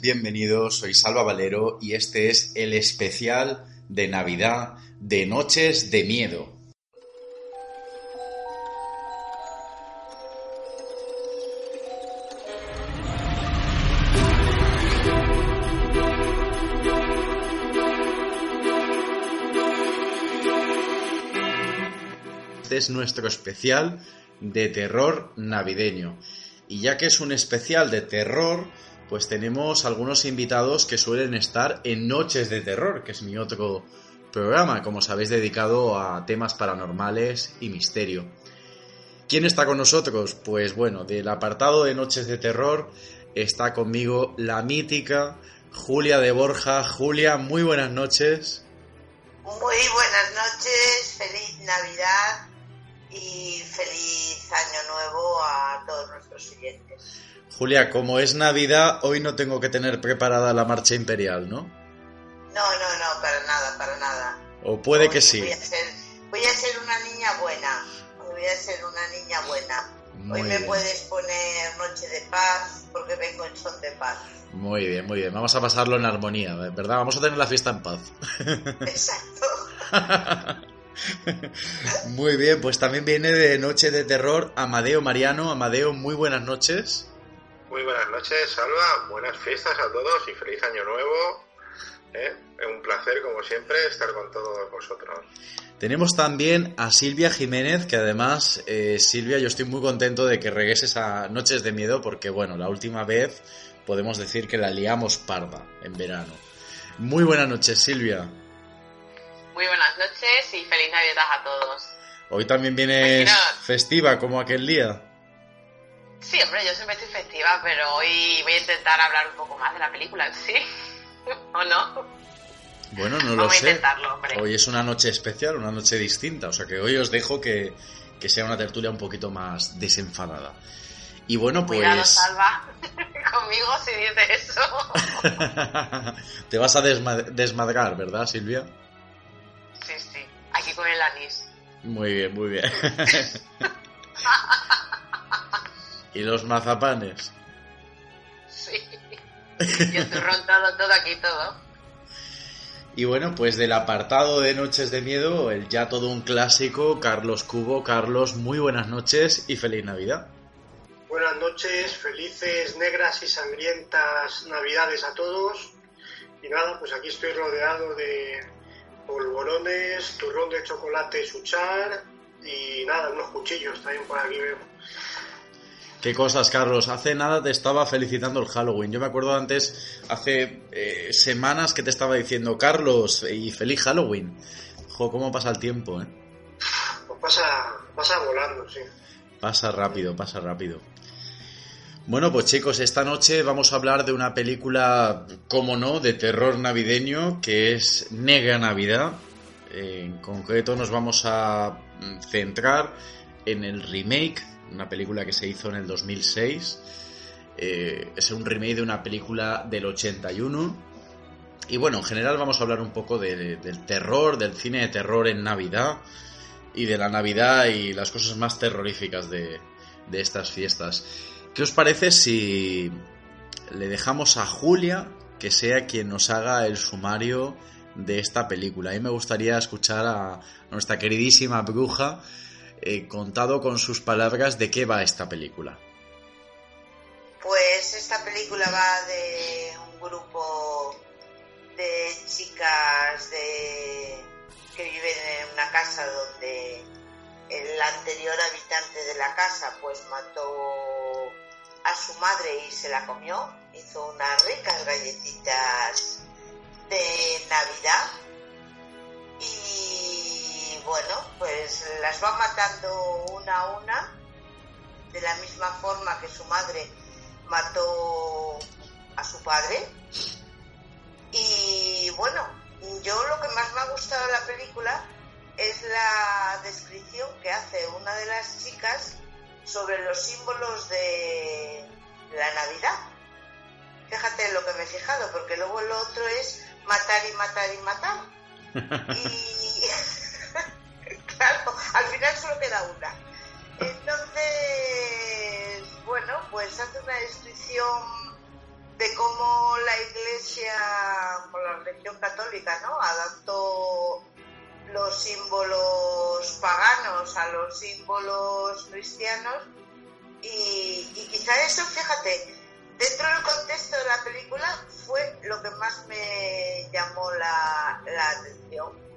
Bienvenidos, soy Salva Valero y este es el especial de Navidad de Noches de Miedo. Este es nuestro especial de terror navideño. Y ya que es un especial de terror, pues tenemos algunos invitados que suelen estar en Noches de Terror, que es mi otro programa, como sabéis, dedicado a temas paranormales y misterio. ¿Quién está con nosotros? Pues bueno, del apartado de Noches de Terror está conmigo la mítica Julia de Borja. Julia, muy buenas noches. Muy buenas noches, feliz Navidad y feliz Año Nuevo a todos nuestros oyentes. Julia, como es Navidad, hoy no tengo que tener preparada la marcha imperial, ¿no? No, no, no, para nada, para nada. O puede Hoy que sí. Voy a, ser, voy a ser una niña buena. Voy a ser una niña buena. Muy Hoy me puedes poner Noche de Paz porque vengo en son de paz. Muy bien, muy bien. Vamos a pasarlo en armonía, ¿verdad? Vamos a tener la fiesta en paz. Exacto. Muy bien, pues también viene de Noche de Terror Amadeo Mariano. Amadeo, muy buenas noches. Muy buenas noches, Salva. Buenas fiestas a todos y feliz año nuevo. ¿eh? Es un placer, como siempre, estar con todos vosotros. Tenemos también a Silvia Jiménez, que además, eh, Silvia, yo estoy muy contento de que regreses a Noches de Miedo, porque bueno, la última vez podemos decir que la liamos parda en verano. Muy buenas noches, Silvia. Muy buenas noches y feliz Navidad a todos. Hoy también vienes festiva, como aquel día. Sí, hombre, yo siempre estoy festiva, pero hoy voy a intentar hablar un poco más de la película sí. ¿O no? Bueno, no lo Vamos a sé. Hoy es una noche especial, una noche distinta, o sea que hoy os dejo que, que sea una tertulia un poquito más desenfadada. Y bueno, pues Cuidado, Salva. Conmigo si dices eso. te vas a desma- desmadrar, ¿verdad, Silvia? Sí, sí. Aquí con el anís. Muy bien, muy bien. Y los mazapanes. Sí. Y el turrón todo, todo aquí, todo. Y bueno, pues del apartado de Noches de Miedo, el ya todo un clásico, Carlos Cubo. Carlos, muy buenas noches y feliz Navidad. Buenas noches, felices, negras y sangrientas navidades a todos. Y nada, pues aquí estoy rodeado de polvorones, turrón de chocolate suchar y nada, unos cuchillos también por aquí veo. Qué cosas, Carlos. Hace nada te estaba felicitando el Halloween. Yo me acuerdo antes, hace eh, semanas que te estaba diciendo, Carlos, y feliz Halloween. Jo, cómo pasa el tiempo, ¿eh? Pues pasa, pasa volando, sí. Pasa rápido, pasa rápido. Bueno, pues chicos, esta noche vamos a hablar de una película, como no, de terror navideño, que es Negra Navidad. En concreto nos vamos a mm, centrar en el remake, una película que se hizo en el 2006. Eh, es un remake de una película del 81. Y bueno, en general vamos a hablar un poco de- del terror, del cine de terror en Navidad. y de la Navidad y las cosas más terroríficas de, de estas fiestas. ¿Qué os parece si le dejamos a Julia que sea quien nos haga el sumario de esta película? A mí me gustaría escuchar a nuestra queridísima bruja eh, contado con sus palabras de qué va esta película. Pues esta película va de un grupo de chicas de que viven en una casa donde el anterior habitante de la casa pues mató a su madre y se la comió, hizo unas ricas galletitas de Navidad y bueno, pues las va matando una a una de la misma forma que su madre mató a su padre y bueno, yo lo que más me ha gustado de la película es la descripción que hace una de las chicas sobre los símbolos de la Navidad. Fíjate lo que me he fijado, porque luego lo otro es matar y matar y matar. Y claro, al final solo queda una. Entonces, bueno, pues hace una descripción de cómo la Iglesia, por la religión católica, ¿no? Adaptó los símbolos paganos a los símbolos cristianos y, quizá eso, fíjate, dentro del contexto de la película fue lo que más me llamó la, la atención.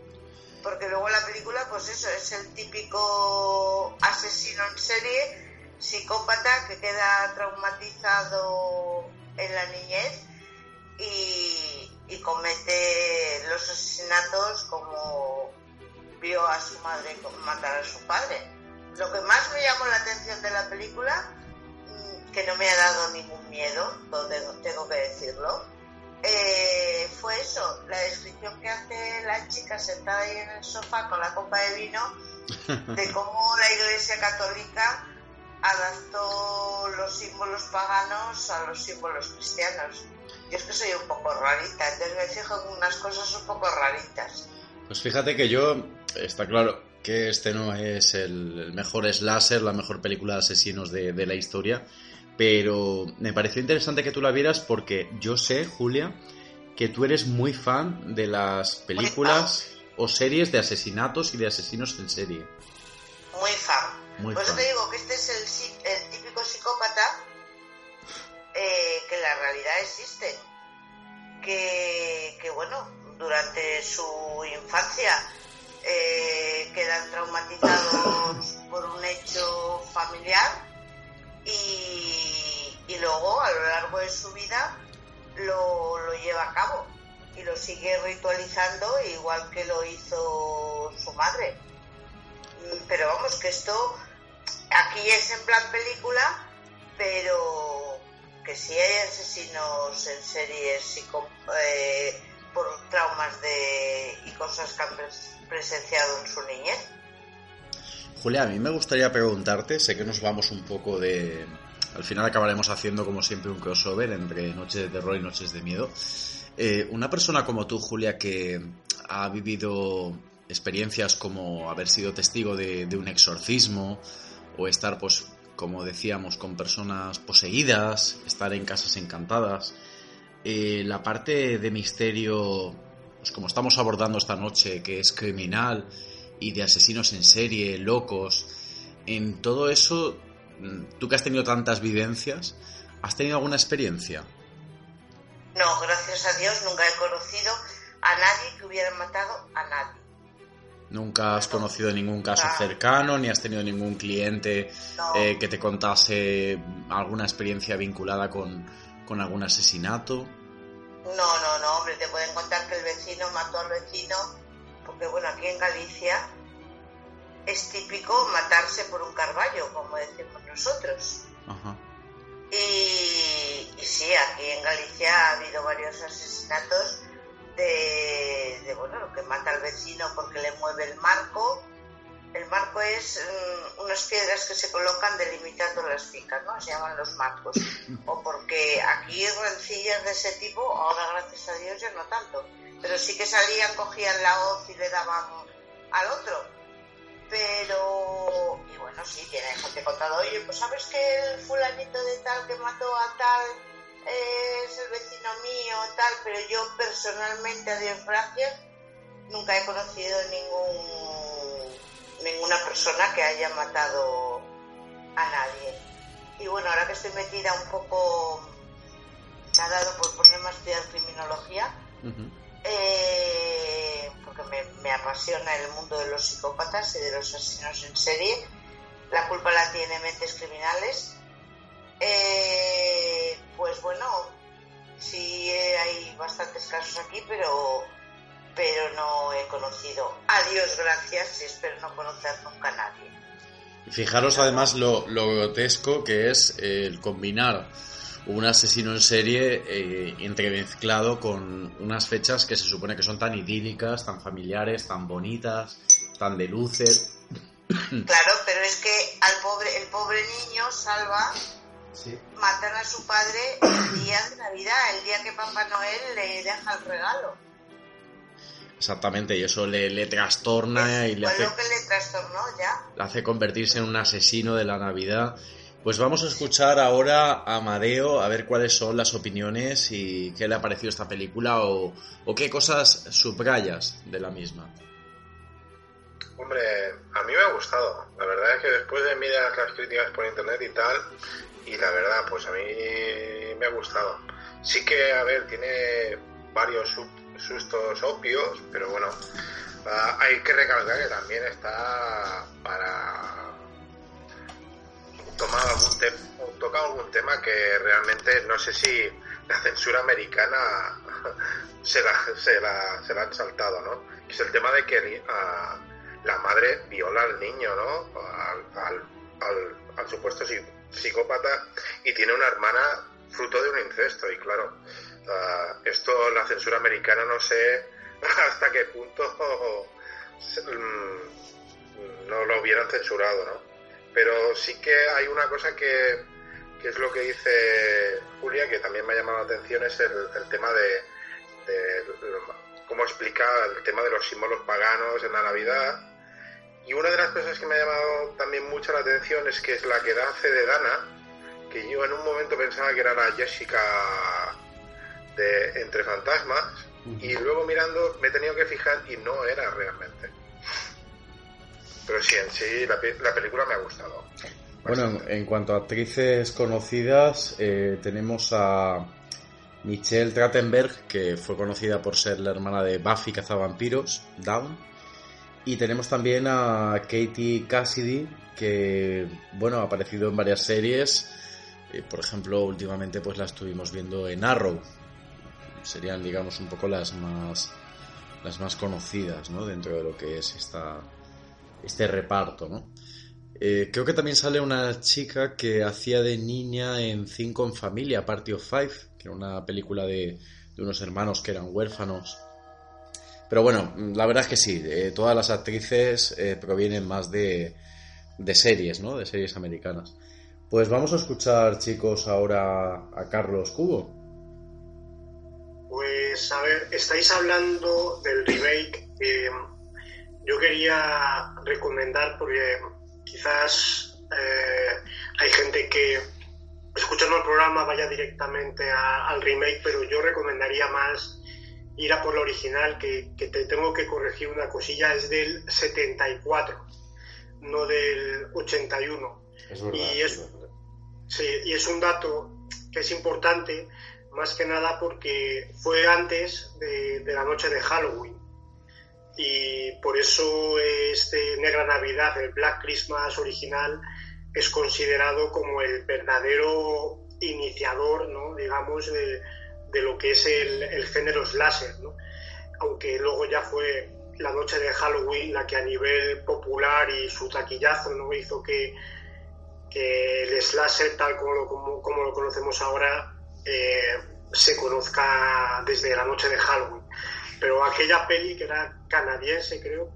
Porque luego la película, pues eso, es el típico asesino en serie, psicópata que queda traumatizado en la niñez y, comete los asesinatos como vio a su madre matar a su padre. Lo que más me llamó la atención de la película, mm, que no me ha dado ningún miedo, tengo que decirlo, eh, fue eso, la descripción que hace la chica sentada ahí en el sofá con la copa de vino, de cómo la Iglesia Católica adaptó los símbolos paganos a los símbolos cristianos. Yo es que soy un poco rarita, entonces me fijo en unas cosas un poco raritas. Pues fíjate que yo, está claro que este no es el mejor slasher, la mejor película de asesinos de, de la historia, pero me pareció interesante que tú la vieras porque yo sé, Julia, que tú eres muy fan de las películas o series de asesinatos y de asesinos en serie. Muy fan. Muy Por eso fan. te digo que este es el, el típico psicópata eh, que en la realidad existe. Que, que, bueno, durante su infancia eh, quedan traumatizados por un hecho familiar y, y luego a lo largo de su vida lo, lo lleva a cabo y lo sigue ritualizando igual que lo hizo su madre. Pero vamos, que esto aquí es en plan película, pero que sí hay asesinos en series y con- eh, por traumas de y cosas que han pres- presenciado en su niñez. Julia, a mí me gustaría preguntarte, sé que nos vamos un poco de... Al final acabaremos haciendo como siempre un crossover entre noches de terror y noches de miedo. Eh, una persona como tú, Julia, que ha vivido experiencias como haber sido testigo de, un exorcismo o estar, pues, como decíamos, con personas poseídas, estar en casas encantadas, eh, la parte de misterio, pues como estamos abordando esta noche, que es criminal y de asesinos en serie, locos, en todo eso, tú que has tenido tantas vivencias, ¿has tenido alguna experiencia? No, gracias a Dios nunca he conocido a nadie que hubiera matado a nadie. ¿Nunca has No. conocido ningún caso cercano, ni has tenido ningún cliente No, eh, que te contase alguna experiencia vinculada con, con algún asesinato? no, no, no, hombre, te pueden contar que el vecino mató al vecino, porque bueno, aquí en Galicia es típico matarse por un carballo, como decimos nosotros. Ajá. Y, y sí, aquí en Galicia ha habido varios asesinatos de, de, bueno, lo que mata al vecino porque le mueve el marco. El marco es mm, unas piedras que se colocan delimitando las fincas, ¿no? Se llaman los marcos. O porque aquí rencillas de ese tipo, ahora gracias a Dios ya no tanto. Pero sí que salían, cogían la hoz y le daban al otro. Te he contado, oye, pues sabes que el fulanito de tal que mató a tal eh, es el vecino mío, tal, pero yo personalmente, a Dios gracias, nunca he conocido ningún ninguna persona que haya matado a nadie. Y bueno, ahora que estoy metida un poco, me ha dado por ponerme a estudiar criminología, eh, porque me, me apasiona el mundo de los psicópatas y de los asesinos en serie. La culpa la tiene mentes criminales. Eh, pues bueno, sí hay bastantes casos aquí, pero pero no he conocido. A Dios gracias y espero no conocer nunca a nadie. Fijaros además lo, lo grotesco que es el combinar un asesino en serie eh, entremezclado con unas fechas que se supone que son tan idílicas, tan familiares, tan bonitas, tan de luces. Claro, pero es que al pobre, el pobre niño salva Sí. matan a su padre el día de Navidad, el día que Papá Noel le deja el regalo. Exactamente, y eso le, le trastorna y le hace, lo que le trastornó ya. le hace convertirse en un asesino de la Navidad. Pues vamos a escuchar ahora a Amadeo a ver cuáles son las opiniones y qué le ha parecido esta película o, qué cosas subrayas de la misma. Hombre, a mí me ha gustado. La verdad es que después de mirar las críticas por internet y tal, y la verdad, pues a mí me ha gustado. Sí que, a ver, tiene varios sustos obvios, pero bueno, ah, hay que recalcar que también está para tomar algún te- tocar algún tema que realmente no sé si la censura americana se la, se la, se la han saltado, ¿no? Es el tema de que la madre viola al niño, ¿no? Al, al, al- supuesto psi- psicópata y tiene una hermana fruto de un incesto y claro, ah, esto la censura americana no sé hasta qué punto mm, no lo hubieran censurado, ¿no? Pero sí que hay una cosa que, que es lo que dice Julia, que también me ha llamado la atención, es el, el tema de, de cómo explica el tema de los símbolos paganos en la Navidad. Y una de las cosas que me ha llamado también mucho la atención es que es la que da hace de Dana, que yo en un momento pensaba que era la Jessica de Entre Fantasmas, y luego mirando me he tenido que fijar y no era realmente. Pero sí, en sí, la, pe- la película me ha gustado. Bueno, en, cuanto a actrices conocidas, eh, tenemos a Michelle Trachtenberg, que fue conocida por ser la hermana de Buffy Cazavampiros, Dawn. Y tenemos también a Katie Cassidy, que, bueno, ha aparecido en varias series. Eh, por ejemplo, últimamente pues la estuvimos viendo en Arrow. Serían, digamos, un poco las más, las más conocidas, ¿no? Dentro de lo que es esta, este reparto, ¿no? Eh, creo que también sale una chica que hacía de niña en Cinco en Familia, Party of Five, que era una película de, de unos hermanos que eran huérfanos. Pero bueno, la verdad es que sí, eh, todas las actrices eh, provienen más de, de series, ¿no? De series americanas. Pues vamos a escuchar, chicos, ahora a Carlos Cubo. Pues a ver, estáis hablando del remake. Yo quería recomendar porque quizás eh, hay gente que escuchando el programa vaya directamente a- al remake, pero yo recomendaría más ir a por la original, que, que te tengo que corregir una cosilla, es del 74, no del 81. Es Y es, sí, y es un dato que es importante, más que nada porque fue antes de, de la noche de Halloween. Y por eso este Negra Navidad, el Black Christmas original, es considerado como el verdadero iniciador, ¿no? digamos, de, de lo que es el, género slasher. ¿no? Aunque luego ya fue la noche de Halloween la que a nivel popular y su taquillazo ¿no? hizo que, que el slasher tal como lo, como lo conocemos ahora eh, se conozca desde la noche de Halloween. Pero aquella peli que era canadiense, creo,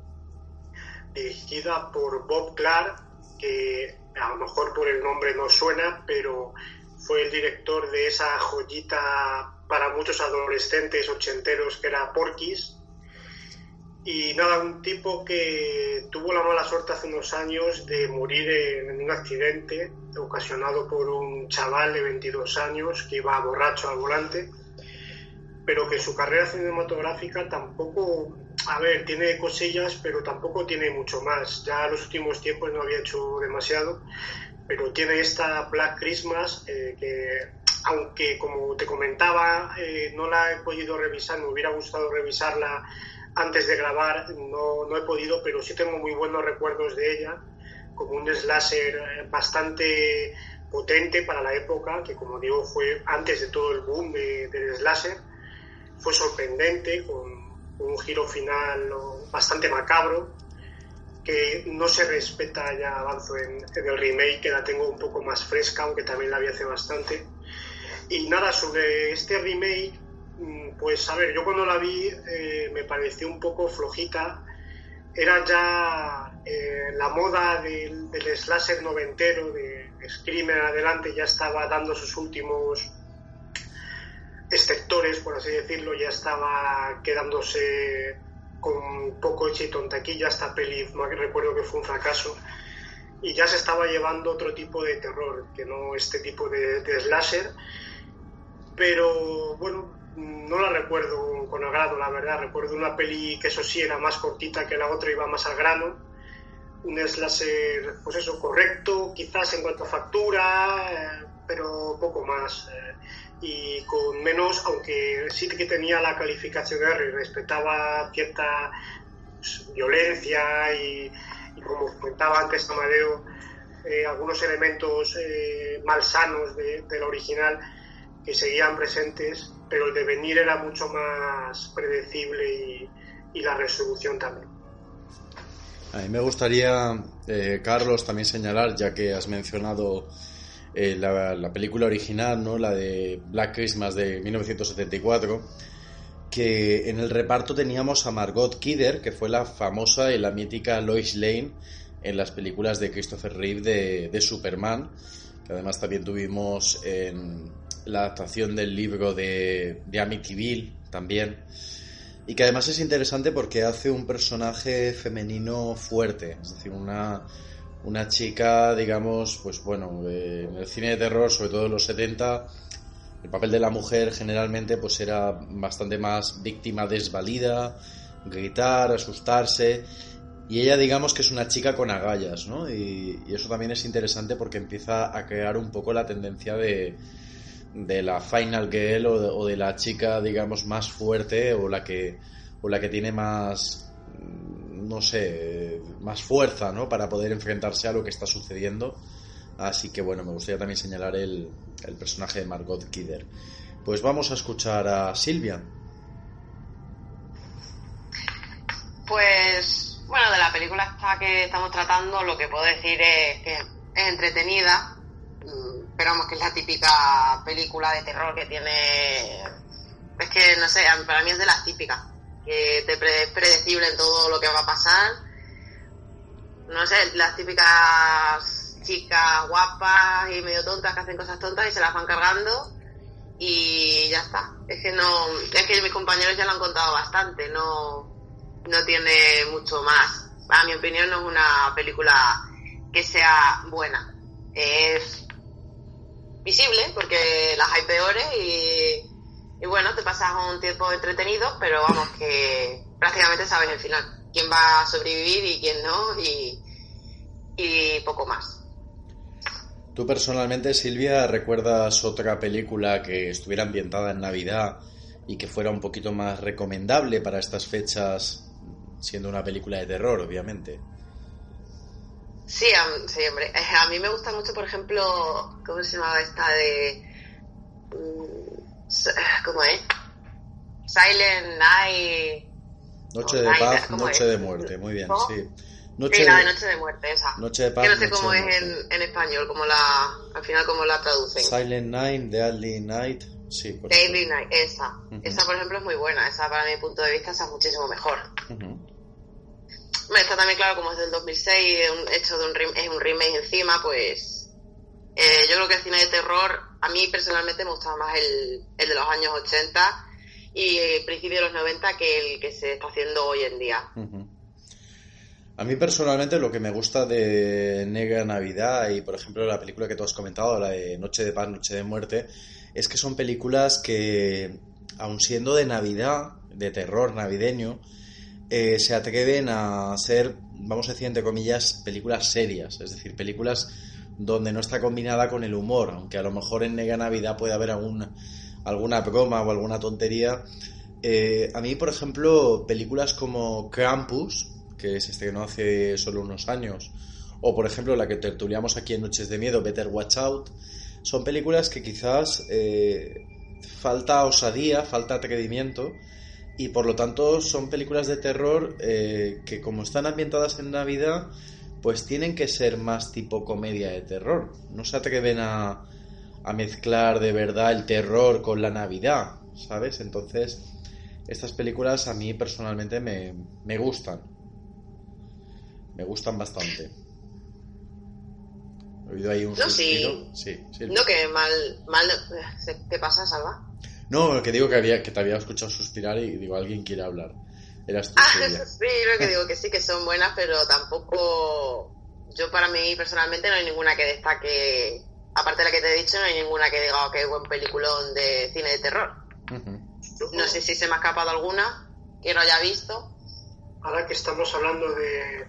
dirigida por Bob Clark, que a lo mejor por el nombre no suena, pero fue el director de esa joyita para muchos adolescentes ochenteros que era Porky's. Y nada, un tipo que tuvo la mala suerte hace unos años de morir en un accidente ocasionado por un chaval de 22 años que iba borracho al volante, pero que su carrera cinematográfica tampoco, a ver, tiene cosillas, pero tampoco tiene mucho más. Ya en los últimos tiempos no había hecho demasiado, pero tiene esta Black Christmas eh, que, aunque como te comentaba, eh, no la he podido revisar, me hubiera gustado revisarla antes de grabar, no, no he podido, pero sí tengo muy buenos recuerdos de ella, como un slasher bastante potente para la época, que como digo fue antes de todo el boom de, del slasher, fue sorprendente, con, un giro final bastante macabro, que no se respeta, ya avanzo en, en, el remake, que la tengo un poco más fresca, aunque también la vi hace bastante. Y nada, sobre este remake, Mm, pues a ver, yo cuando la vi eh, me pareció un poco flojita. Era ya eh, la moda del, del, slasher noventero, de Screamer adelante, ya estaba dando sus últimos exceptores, por así decirlo, ya estaba quedándose con poco éxito en taquilla. Esta peli, recuerdo que fue un fracaso. Y ya se estaba llevando otro tipo de terror, que no este tipo de, de slasher. Pero bueno, no la recuerdo con agrado, la verdad. Recuerdo una peli que eso sí era más cortita que la otra, iba más al grano. Un slasher, pues eso, correcto, quizás en cuanto a factura, eh, pero poco más. Eh, y con menos, aunque sí que tenía la calificación R y respetaba cierta pues, violencia y, como comentaba antes Amadeo, eh, algunos elementos malsanos de, de la original que seguían presentes pero el devenir era mucho más predecible y, la resolución también. A mí me gustaría, eh, Carlos, también señalar, ya que has mencionado eh, la, película original, ¿no? la de Black Christmas de 1974, que en el reparto teníamos a Margot Kidder, que fue la famosa y la mítica Lois Lane en las películas de Christopher Reeve de, Superman, que además también tuvimos en la adaptación del libro de, de Amityville también. Y que además es interesante porque hace un personaje femenino fuerte, es decir, una, una chica, digamos, pues bueno, en el cine de terror, sobre todo en los 70, el papel de la mujer generalmente pues era bastante más víctima desvalida, gritar, asustarse, y ella digamos que es una chica con agallas, ¿no? y eso también es interesante porque empieza a crear un poco la tendencia de, de la final girl o de, la chica, digamos, más fuerte o la que, o la que tiene más, no sé, más fuerza, ¿no? Para poder enfrentarse a lo que está sucediendo. Así que bueno, me gustaría también señalar el, el personaje de Margot Kidder. Pues vamos a escuchar a Silvia. Pues bueno, de la película esta que estamos tratando, lo que puedo decir es que es entretenida, pero vamos, que es la típica película de terror que tiene. Es que, no sé, para mí es de las típicas. Que te es predecible en todo lo que va a pasar. No sé, las típicas chicas guapas y medio tontas que hacen cosas tontas y se las van cargando. Y ya está. Es que no. Es que mis compañeros ya lo han contado bastante. No, no tiene mucho más. A mi opinión, no es una película que sea buena. Es visible, porque las hay peores y, bueno, te pasas un tiempo entretenido, pero vamos, que prácticamente sabes el final, quién va a sobrevivir y quién no, y, y poco más. ¿Tú personalmente, Silvia, recuerdas otra película que estuviera ambientada en Navidad y que fuera un poquito más recomendable para estas fechas, siendo una película de terror, obviamente? Sí, sí, hombre. Eh, a mí me gusta mucho, por ejemplo, ¿cómo se llamaba esta de... Mm, ¿Cómo es? Silent Night... Noche de paz, noche de muerte, muy bien, sí. Noche la de Noche de Muerte, esa. Noche de paz, que no sé cómo es en, en, español, como la, al final cómo la traducen. Silent Night, Deadly Night, sí. Por Deadly Night, esa. Esa, por ejemplo, es muy buena. Esa, para mi punto de vista, esa es muchísimo mejor. Está también claro, como es del 2006, hecho de un, es un remake encima, pues eh, yo creo que el cine de terror, a mí personalmente me gustaba más el, el de los años 80 y el principio de los 90 que el que se está haciendo hoy en día. A mí personalmente lo que me gusta de Negra Navidad y por ejemplo la película que tú has comentado, la de Noche de Paz, Noche de Muerte, es que son películas que, aun siendo de Navidad, de terror navideño, eh, se atreven a ser, vamos a decir entre comillas, películas serias, es decir, películas donde no está combinada con el humor, aunque a lo mejor en Negra Navidad puede haber algún, alguna broma o alguna tontería. Eh, a mí, por ejemplo, películas como Krampus, que se estrenó hace solo unos años, o por ejemplo la que tertuliamos aquí en Noches de Miedo, Better Watch Out, son películas que quizás eh, falta osadía, falta atrevimiento, y por lo tanto son películas de terror eh, que como están ambientadas en Navidad, pues tienen que ser más tipo comedia de terror. No se atreven a, a mezclar de verdad el terror con la Navidad, ¿sabes? Entonces, estas películas a mí personalmente me, me gustan. Me gustan bastante. He oído ahí un No, sí. suspiro. Sí, sí. No, que mal, mal, ¿qué pasa, Salva? No, que digo que, había, que te había escuchado suspirar y digo, alguien quiere hablar. Eras tú, Ah, sí, lo que digo que sí que son buenas, pero tampoco, yo para mí personalmente no hay ninguna que destaque, aparte de la que te he dicho, no hay ninguna que diga "Oh, qué buen peliculón de cine de terror. No sé si se me ha escapado alguna que no haya visto. Ahora que estamos hablando de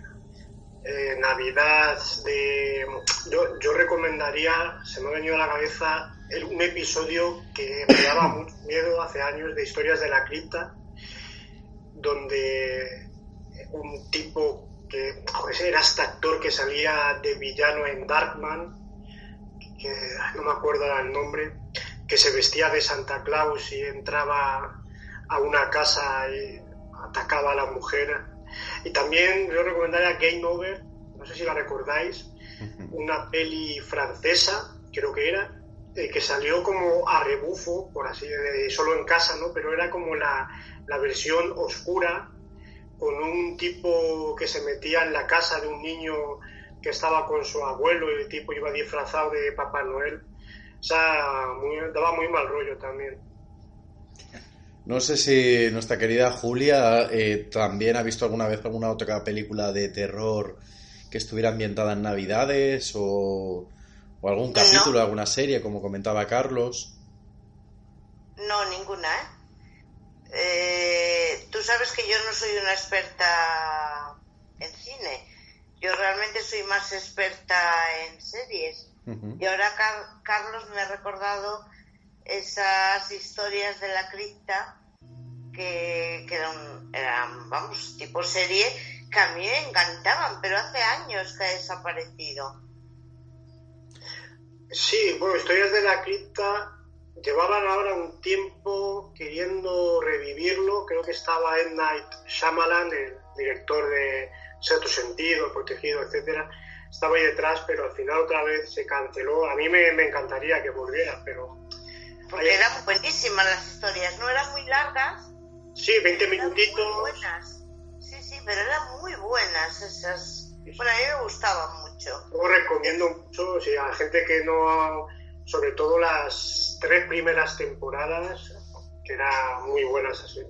eh, Navidad, de yo, yo recomendaría, se me ha venido a la cabeza el- un episodio que me daba mucho miedo hace años de Historias de la Cripta, donde un tipo que joder, era este actor que salía de villano en Darkman, que ay, no me acuerdo el nombre, que se vestía de Santa Claus y entraba a una casa y atacaba a la mujer. Y también yo recomendaría Game Over, no sé si la recordáis, una peli francesa, creo que era, eh, que salió como a rebufo, por así de solo en casa, ¿no? Pero era como la, la versión oscura, con un tipo que se metía en la casa de un niño que estaba con su abuelo y el tipo iba disfrazado de Papá Noel. O sea, muy- daba muy mal rollo también. No sé si nuestra querida Julia eh, también ha visto alguna vez alguna otra película de terror que estuviera ambientada en Navidades o, o algún No. capítulo, alguna serie, como comentaba Carlos. No, ninguna, ¿eh? Eh, Tú sabes que yo no soy una experta en cine. Yo realmente soy más experta en series. Y ahora Car- Carlos me ha recordado esas historias de la cripta que, que eran, eran, vamos, tipo serie que a mí me encantaban, pero hace años que ha desaparecido. Sí, bueno, Historias de la Cripta llevaban ahora un tiempo queriendo revivirlo. Creo que estaba Ed Night Shyamalan, el director de Sentido, El Protegido, etcétera. Estaba ahí detrás, pero al final otra vez se canceló. A mí me, me encantaría que volviera, pero Porque Ahí- eran buenísimas las historias, no eran muy largas, sí, 20 eran muy minutitos. buenas. Sí, sí, pero eran muy buenas esas. Bueno, a mí me gustaban mucho. Yo recomiendo mucho, sí, a la gente que no, sobre todo las tres primeras temporadas, que eran muy buenas así.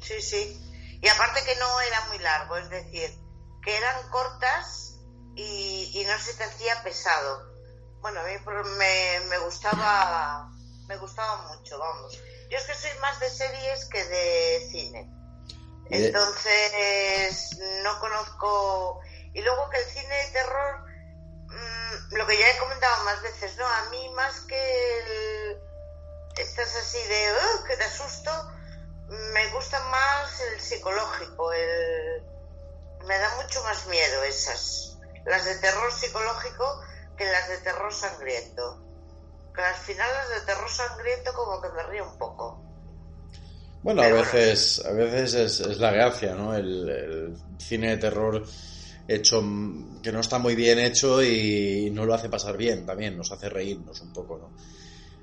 Sí, sí. Y aparte que no era muy largo, es decir, que eran cortas y, y no se te hacía pesado. Bueno, a mí me, me gustaba me gustaba mucho, vamos. Yo es que soy más de series que de cine. Entonces, no conozco... Y luego que el cine de terror, mm, lo que ya he comentado más veces, ¿no? A mí más que el... Estás así de, "Ugh, que te asusto, me gusta más el psicológico, el... Me da mucho más miedo esas. Las de terror psicológico que las de terror sangriento. Que al final las de terror sangriento como que me río un poco. Bueno, a bueno. veces, a veces es, es la gracia, ¿no? El, el cine de terror hecho que no está muy bien hecho y no lo hace pasar bien también, nos hace reírnos un poco, ¿no?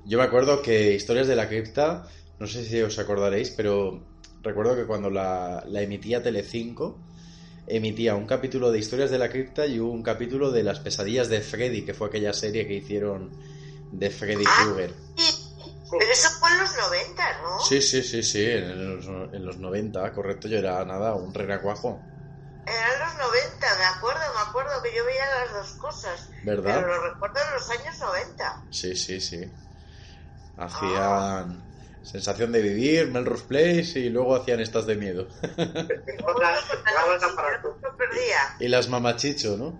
Yo me acuerdo que Historias de la Cripta, no sé si os acordaréis, pero recuerdo que cuando la, la emitía Telecinco, emitía un capítulo de Historias de la Cripta y un capítulo de Las pesadillas de Freddy, que fue aquella serie que hicieron de Freddy Ah. Krueger. Pero eso fue en los 90, ¿no? Sí, sí, sí, sí, en los, en los 90, correcto, yo era nada, un renacuajo. Eran los yo veía las dos cosas. ¿Verdad? Pero lo recuerdo en los años 90. Sí, sí, sí. Hacían sensación de vivir, Melrose Place y luego hacían estas de miedo. Y las mamachicho, ¿no?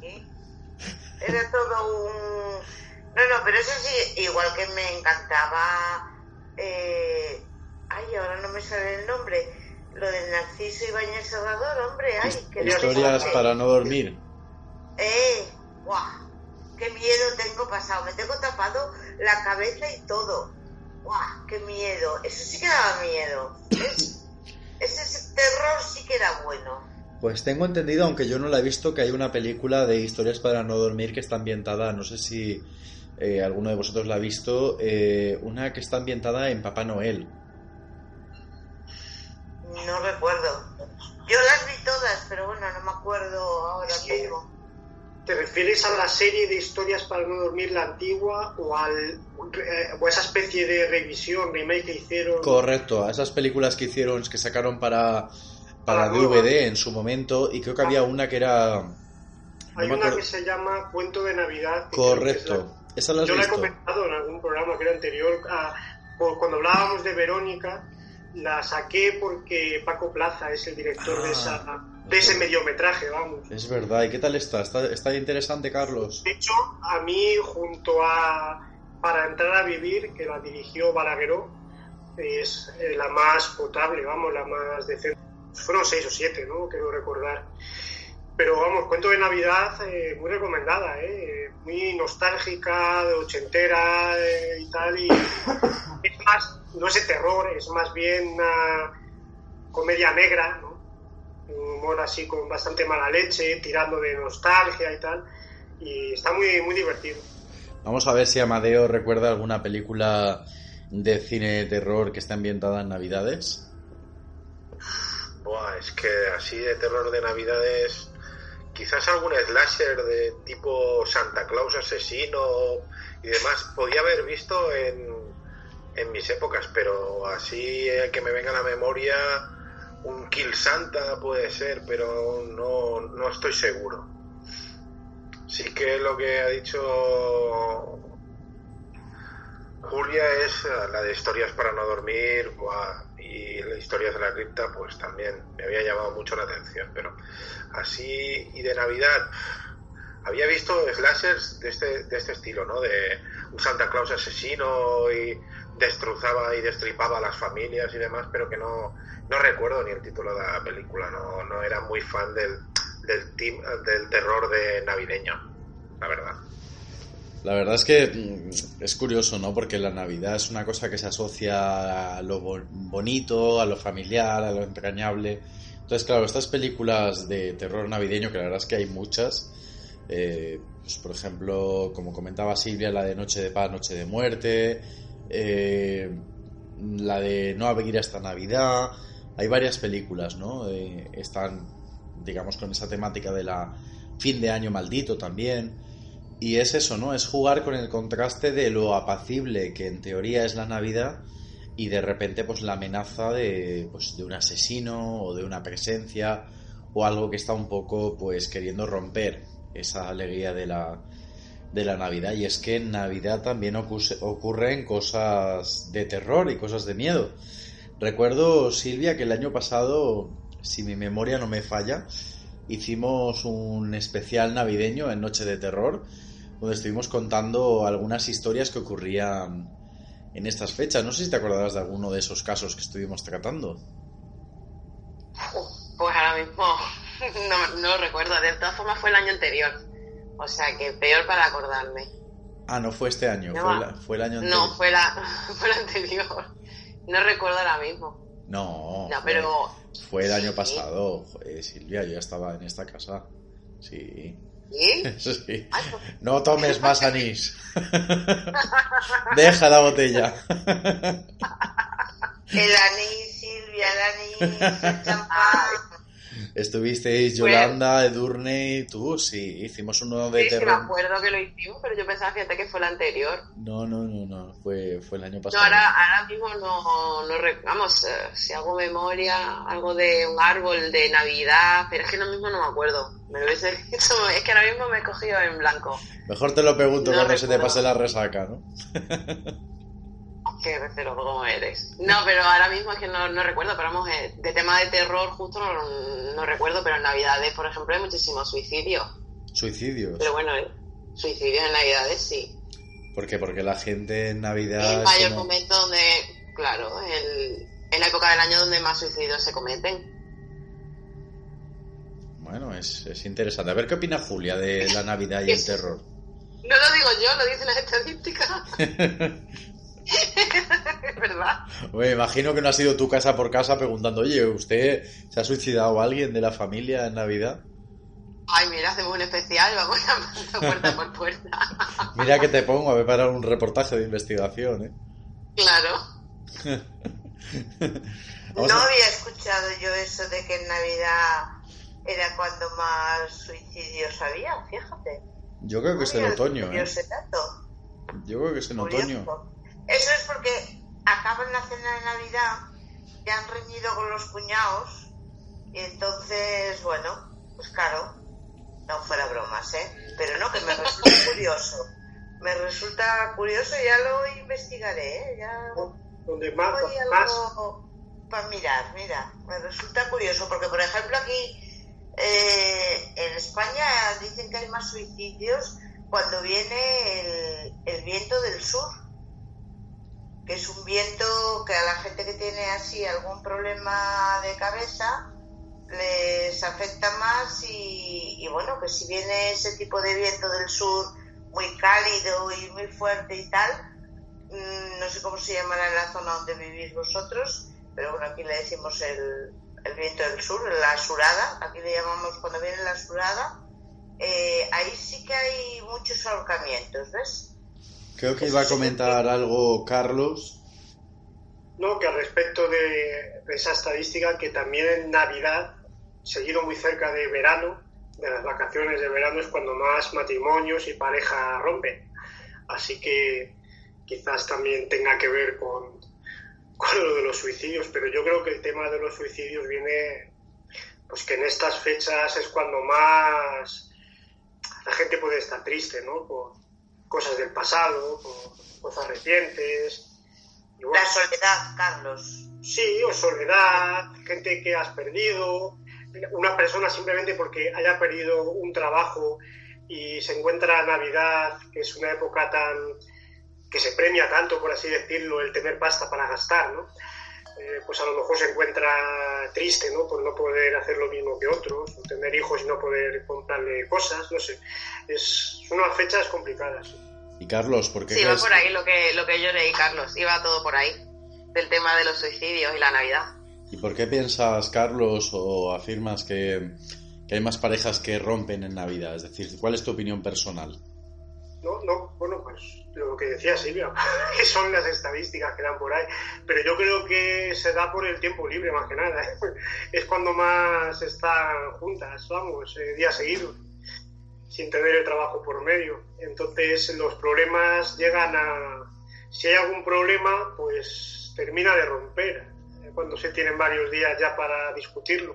Sí. Era todo un... No, no, pero eso sí, igual que me encantaba... eh, Ay, ahora no me sale el nombre. Lo del Narciso Ibáñez Salvador, hombre. Ay, que Historias para no dormir. Eh, guau, qué miedo tengo pasado. Me tengo tapado la cabeza y todo. Guau, qué miedo. Eso sí que daba miedo. ¿ves? Ese terror sí que era bueno. Pues tengo entendido, aunque yo no la he visto, que hay una película de historias para no dormir que está ambientada, no sé si eh, alguno de vosotros la ha visto, eh, una que está ambientada en Papá Noel. No recuerdo. Yo las vi todas, pero bueno, no me acuerdo ahora mismo. ¿Te refieres a la serie de historias para no dormir la antigua o, al, eh, o a esa especie de revisión, remake que hicieron? Correcto, a esas películas que hicieron, que sacaron para, para Para nueva. DVD en su momento, y creo que había una que era... no Hay una que se llama Cuento de Navidad. Correcto, esa la has Yo la he comentado en algún programa que era anterior. a- cuando hablábamos de Verónica, la saqué porque Paco Plaza es el director de, Ah. esa, de ese mediometraje, vamos. Es verdad, ¿y qué tal está? ¿Está, está interesante, Carlos? De hecho, a mí, junto a Para entrar a vivir, que la dirigió Balagueró, es eh, la más potable, vamos, la más decente. Fueron seis o siete, ¿no? Quiero recordar. Pero vamos, cuento de Navidad, eh, muy recomendada, ¿eh? Muy nostálgica, de ochentera eh, y tal. Y es más, no es de terror, es más bien una comedia negra, ¿no? Humor así con bastante mala leche, tirando de nostalgia y tal. Y está muy, muy divertido. Vamos a ver si Amadeo recuerda alguna película de cine de terror que está ambientada en Navidades. Buah, es que así de terror de navidades, quizás algún slasher de tipo Santa Claus asesino y demás, podía haber visto en, en mis épocas, pero así eh, que me venga a la memoria un Kill Santa puede ser, pero no, no estoy seguro. Sí que lo que ha dicho Julia es eh, la de historias para no dormir y la historias de la cripta pues también me había llamado mucho la atención pero así y de navidad había visto slashers de este, de este estilo no de un Santa Claus asesino y destrozaba y destripaba a las familias y demás pero que no no recuerdo ni el título de la película no, no era muy fan del del, del terror de navideño la verdad La verdad es que mm, es curioso, ¿no? Porque la Navidad es una cosa que se asocia a lo bo- bonito, a lo familiar, a lo entrañable. Entonces, claro, estas películas de terror navideño, que la verdad es que hay muchas, eh, pues, por ejemplo, como comentaba Silvia, la de Noche de Paz, Noche de Muerte, eh, la de No abrir hasta Navidad, hay varias películas, ¿no? Eh, están, digamos, con esa temática de la fin de año maldito también. Y es eso, ¿no? Es jugar con el contraste de lo apacible que en teoría es la Navidad y de repente pues la amenaza de, pues, de un asesino o de una presencia o algo que está un poco pues queriendo romper esa alegría de la, de la Navidad. Y es que en Navidad también ocurren cosas de terror y cosas de miedo. Recuerdo, Silvia, que el año pasado, si mi memoria no me falla, hicimos un especial navideño en Noche de Terror, donde estuvimos contando algunas historias que ocurrían en estas fechas. No sé si te acordarás de alguno de esos casos que estuvimos tratando. Pues ahora mismo no, no lo recuerdo. De todas formas fue el año anterior. O sea que peor para acordarme. Ah, no fue este año, No, fue, la- fue el año anterior. No, fue, la, fue el anterior. No recuerdo ahora mismo. No, No, fue- pero... fue el año Sí. pasado. Joder, Silvia, yo ya estaba en esta casa. Sí. ¿Sí? Sí. Ay, pues, No tomes más anís. Deja la botella. El anís, Silvia, el anís, el champán. Estuvisteis Yolanda, Edurne y tú, sí, hicimos uno de Sí, sí, me terror. acuerdo que lo hicimos, pero yo pensaba, fíjate, que fue el anterior. No, no, no, no, fue, fue el año No, pasado. ahora, ahora mismo no, no vamos, eh, si hago memoria, algo de un árbol de Navidad, pero es que ahora mismo no me acuerdo. Me lo hubiese dicho, es que ahora mismo me he cogido en blanco. Mejor te lo pregunto No cuando se te recuerdo. pase la resaca, ¿no? Qué recero como eres. No, pero ahora mismo es que no, no recuerdo, pero vamos, eh, de tema de terror justo no, no recuerdo, pero en Navidades, por ejemplo, hay muchísimos suicidios. Suicidios. Pero bueno, eh, suicidios en Navidades sí. ¿Por qué? Porque la gente en Es Navidad... el es mayor como- momento donde, claro, el, es la época del año donde más suicidios se cometen. Bueno, es, es interesante. A ver qué opina Julia de la Navidad y el terror. No lo digo yo, lo dicen las estadísticas. es verdad. Me imagino que no ha sido tu casa por casa preguntando, oye, ¿usted se ha suicidado alguien de la familia en Navidad? Ay, mira, hacemos un especial, vamos a puerta por puerta. Mira que te pongo a preparar un reportaje de investigación, ¿eh? Claro. No a- había escuchado yo eso de que en Navidad era cuando más suicidios había, fíjate. Yo creo que es en otoño, ¿eh? Yo creo que es en curioso. otoño. Eso es porque acaban la cena de Navidad, ya han reñido con los cuñados, y entonces, bueno, pues claro, no fuera bromas, ¿eh? Pero no, que me resulta curioso. Me resulta curioso, ya lo investigaré, ¿eh? Ya Donde más, Voy más algo para mirar, mira, me resulta curioso porque, por ejemplo, aquí eh, en España dicen que hay más suicidios cuando viene el, el viento del sur, que es un viento que a la gente que tiene así algún problema de cabeza les afecta más y, y bueno, que si viene ese tipo de viento del sur muy cálido y muy fuerte y tal, Mm, no sé cómo se llamará en la zona donde vivís vosotros, pero bueno, aquí le decimos el, el viento del sur, la surada, aquí le llamamos cuando viene la surada, eh, ahí sí que hay muchos ahorcamientos, ¿ves? Creo que iba a comentar algo Carlos. No, que al respecto de, esa estadística, que también en Navidad, seguido muy cerca de verano, de las vacaciones de verano, es cuando más matrimonios y parejas rompen. Así que quizás también tenga que ver con, con lo de los suicidios, pero yo creo que el tema de los suicidios viene, pues que en estas fechas es cuando más la gente puede estar triste, ¿no? Cosas del pasado, por cosas recientes. Y bueno, La soledad, Carlos. Sí, o soledad, gente que has perdido, una persona simplemente porque haya perdido un trabajo y se encuentra Navidad, que es una época tan que se premia tanto, por así decirlo, el tener pasta para gastar, ¿no? Eh, pues a lo mejor se encuentra triste, ¿no? Por no poder hacer lo mismo que otros, o tener hijos y no poder comprarle cosas, no sé. Es son unas fechas complicadas. sí. Y Carlos, ¿por qué Sí, va por ahí lo que, lo que yo leí, Carlos. Iba todo por ahí. Del tema de los suicidios y la Navidad. ¿Y por qué piensas, Carlos, o afirmas que, que hay más parejas que rompen en Navidad? Es decir, ¿cuál es tu opinión personal? No, no, bueno, pues lo que decía Silvia, que son las estadísticas que dan por ahí, pero yo creo que se da por el tiempo libre más que nada, ¿eh? es cuando más están juntas, vamos, eh, días seguidos, sin tener el trabajo por medio. Entonces los problemas llegan a, si hay algún problema, pues termina de romper, eh, cuando se tienen varios días ya para discutirlo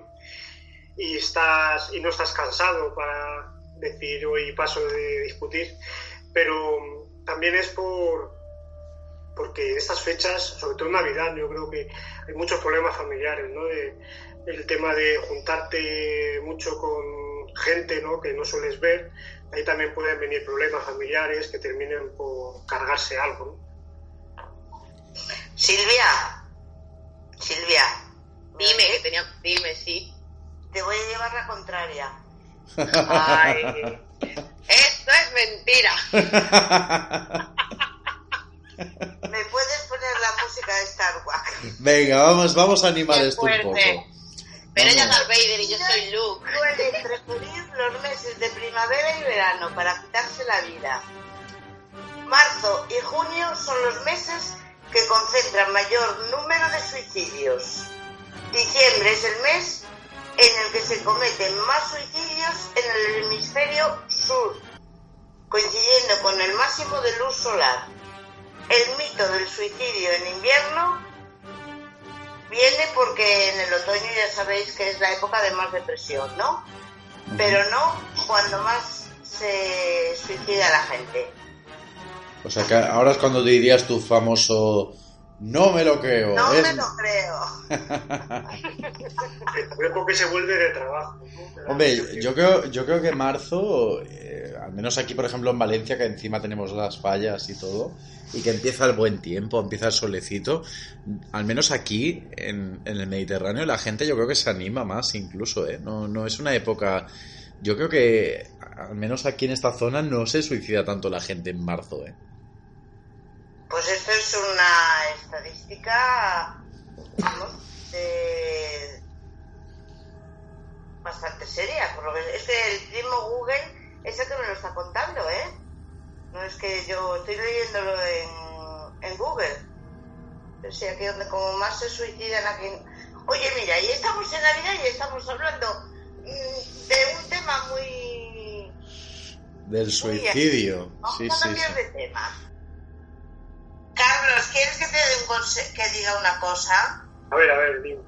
y estás y no estás cansado para decir hoy paso de discutir pero también es por porque en estas fechas, sobre todo en Navidad, yo creo que hay muchos problemas familiares, ¿no? De- el tema de juntarte mucho con gente, ¿no? Que no sueles ver, ahí también pueden venir problemas familiares que terminen por cargarse algo, ¿no? Silvia, Silvia, Dime, que tenía. Dime, sí. te voy a llevar la contraria. Ay. Esto es mentira. ¿Me puedes poner la música de Star Wars? Venga, vamos, vamos a animar Qué esto un poco. Pero ella es. Darth Vader y yo soy Luke. Suele preferir los meses de primavera y verano para quitarse la vida. Marzo y junio son los meses que concentran mayor número de suicidios. Diciembre es el mes en el que se cometen más suicidios en el hemisferio sur, coincidiendo con el máximo de luz solar. El mito del suicidio en invierno viene porque en el otoño ya sabéis que es la época de más depresión, ¿no? Pero no cuando más se suicida la gente. O sea que ahora es cuando dirías tu famoso no me lo creo. No es- me lo creo. El cuerpo que se vuelve de trabajo. ¿no? Hombre, yo creo, yo creo que marzo, eh, al menos aquí, por ejemplo, en Valencia, que encima tenemos las fallas y todo, y que empieza el buen tiempo, empieza el solecito, al menos aquí, en, en el Mediterráneo, la gente yo creo que se anima más incluso, ¿eh? No, no es una época... Yo creo que, al menos aquí en esta zona, no se suicida tanto la gente en marzo, ¿eh? Pues esto es una vamos, de- bastante seria. Por lo que es que el primo Google es el que me lo está contando, ¿eh? No es que yo estoy leyéndolo en, en Google. Pero sí, aquí donde como más se suicidan aquí. Oye, mira, y estamos en Navidad y estamos hablando mm, de un tema muy... Del suicidio. Vamos Sí, a sí, cambiar sí. de tema. Carlos, ¿quieres que te dé un conse- que diga una cosa? A ver, a ver, dime.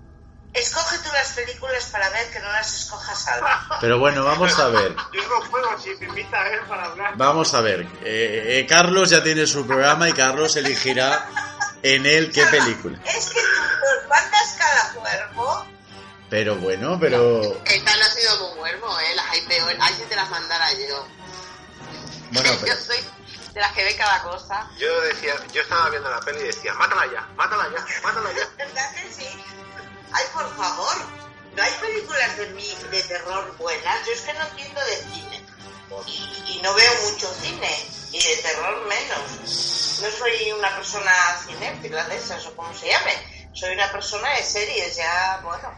Escoge tú las películas para ver que no las escojas Alba. Pero bueno, vamos a ver. Yo no puedo si me invita a él para hablar. Vamos a ver. Eh, eh, Carlos ya tiene su programa y Carlos elegirá en él qué película. Es que tú nos mandas cada cuerpo. Pero bueno, pero... Esta no ha sido muy muermo, ¿eh? Las hay peor. Ay, si te las mandara yo. Bueno, Yo pero... soy de las que ven cada cosa. Yo decía, yo estaba viendo la peli y decía, mátala ya, mátala ya, mátala ya. ¿Verdad que sí? Ay, por favor. No hay películas de, mi, de terror buenas. Yo es que no entiendo de cine. Y, y no veo mucho cine. Y de terror menos. No soy una persona cinéfila de esas o como se llame. Soy una persona de series, ya, bueno.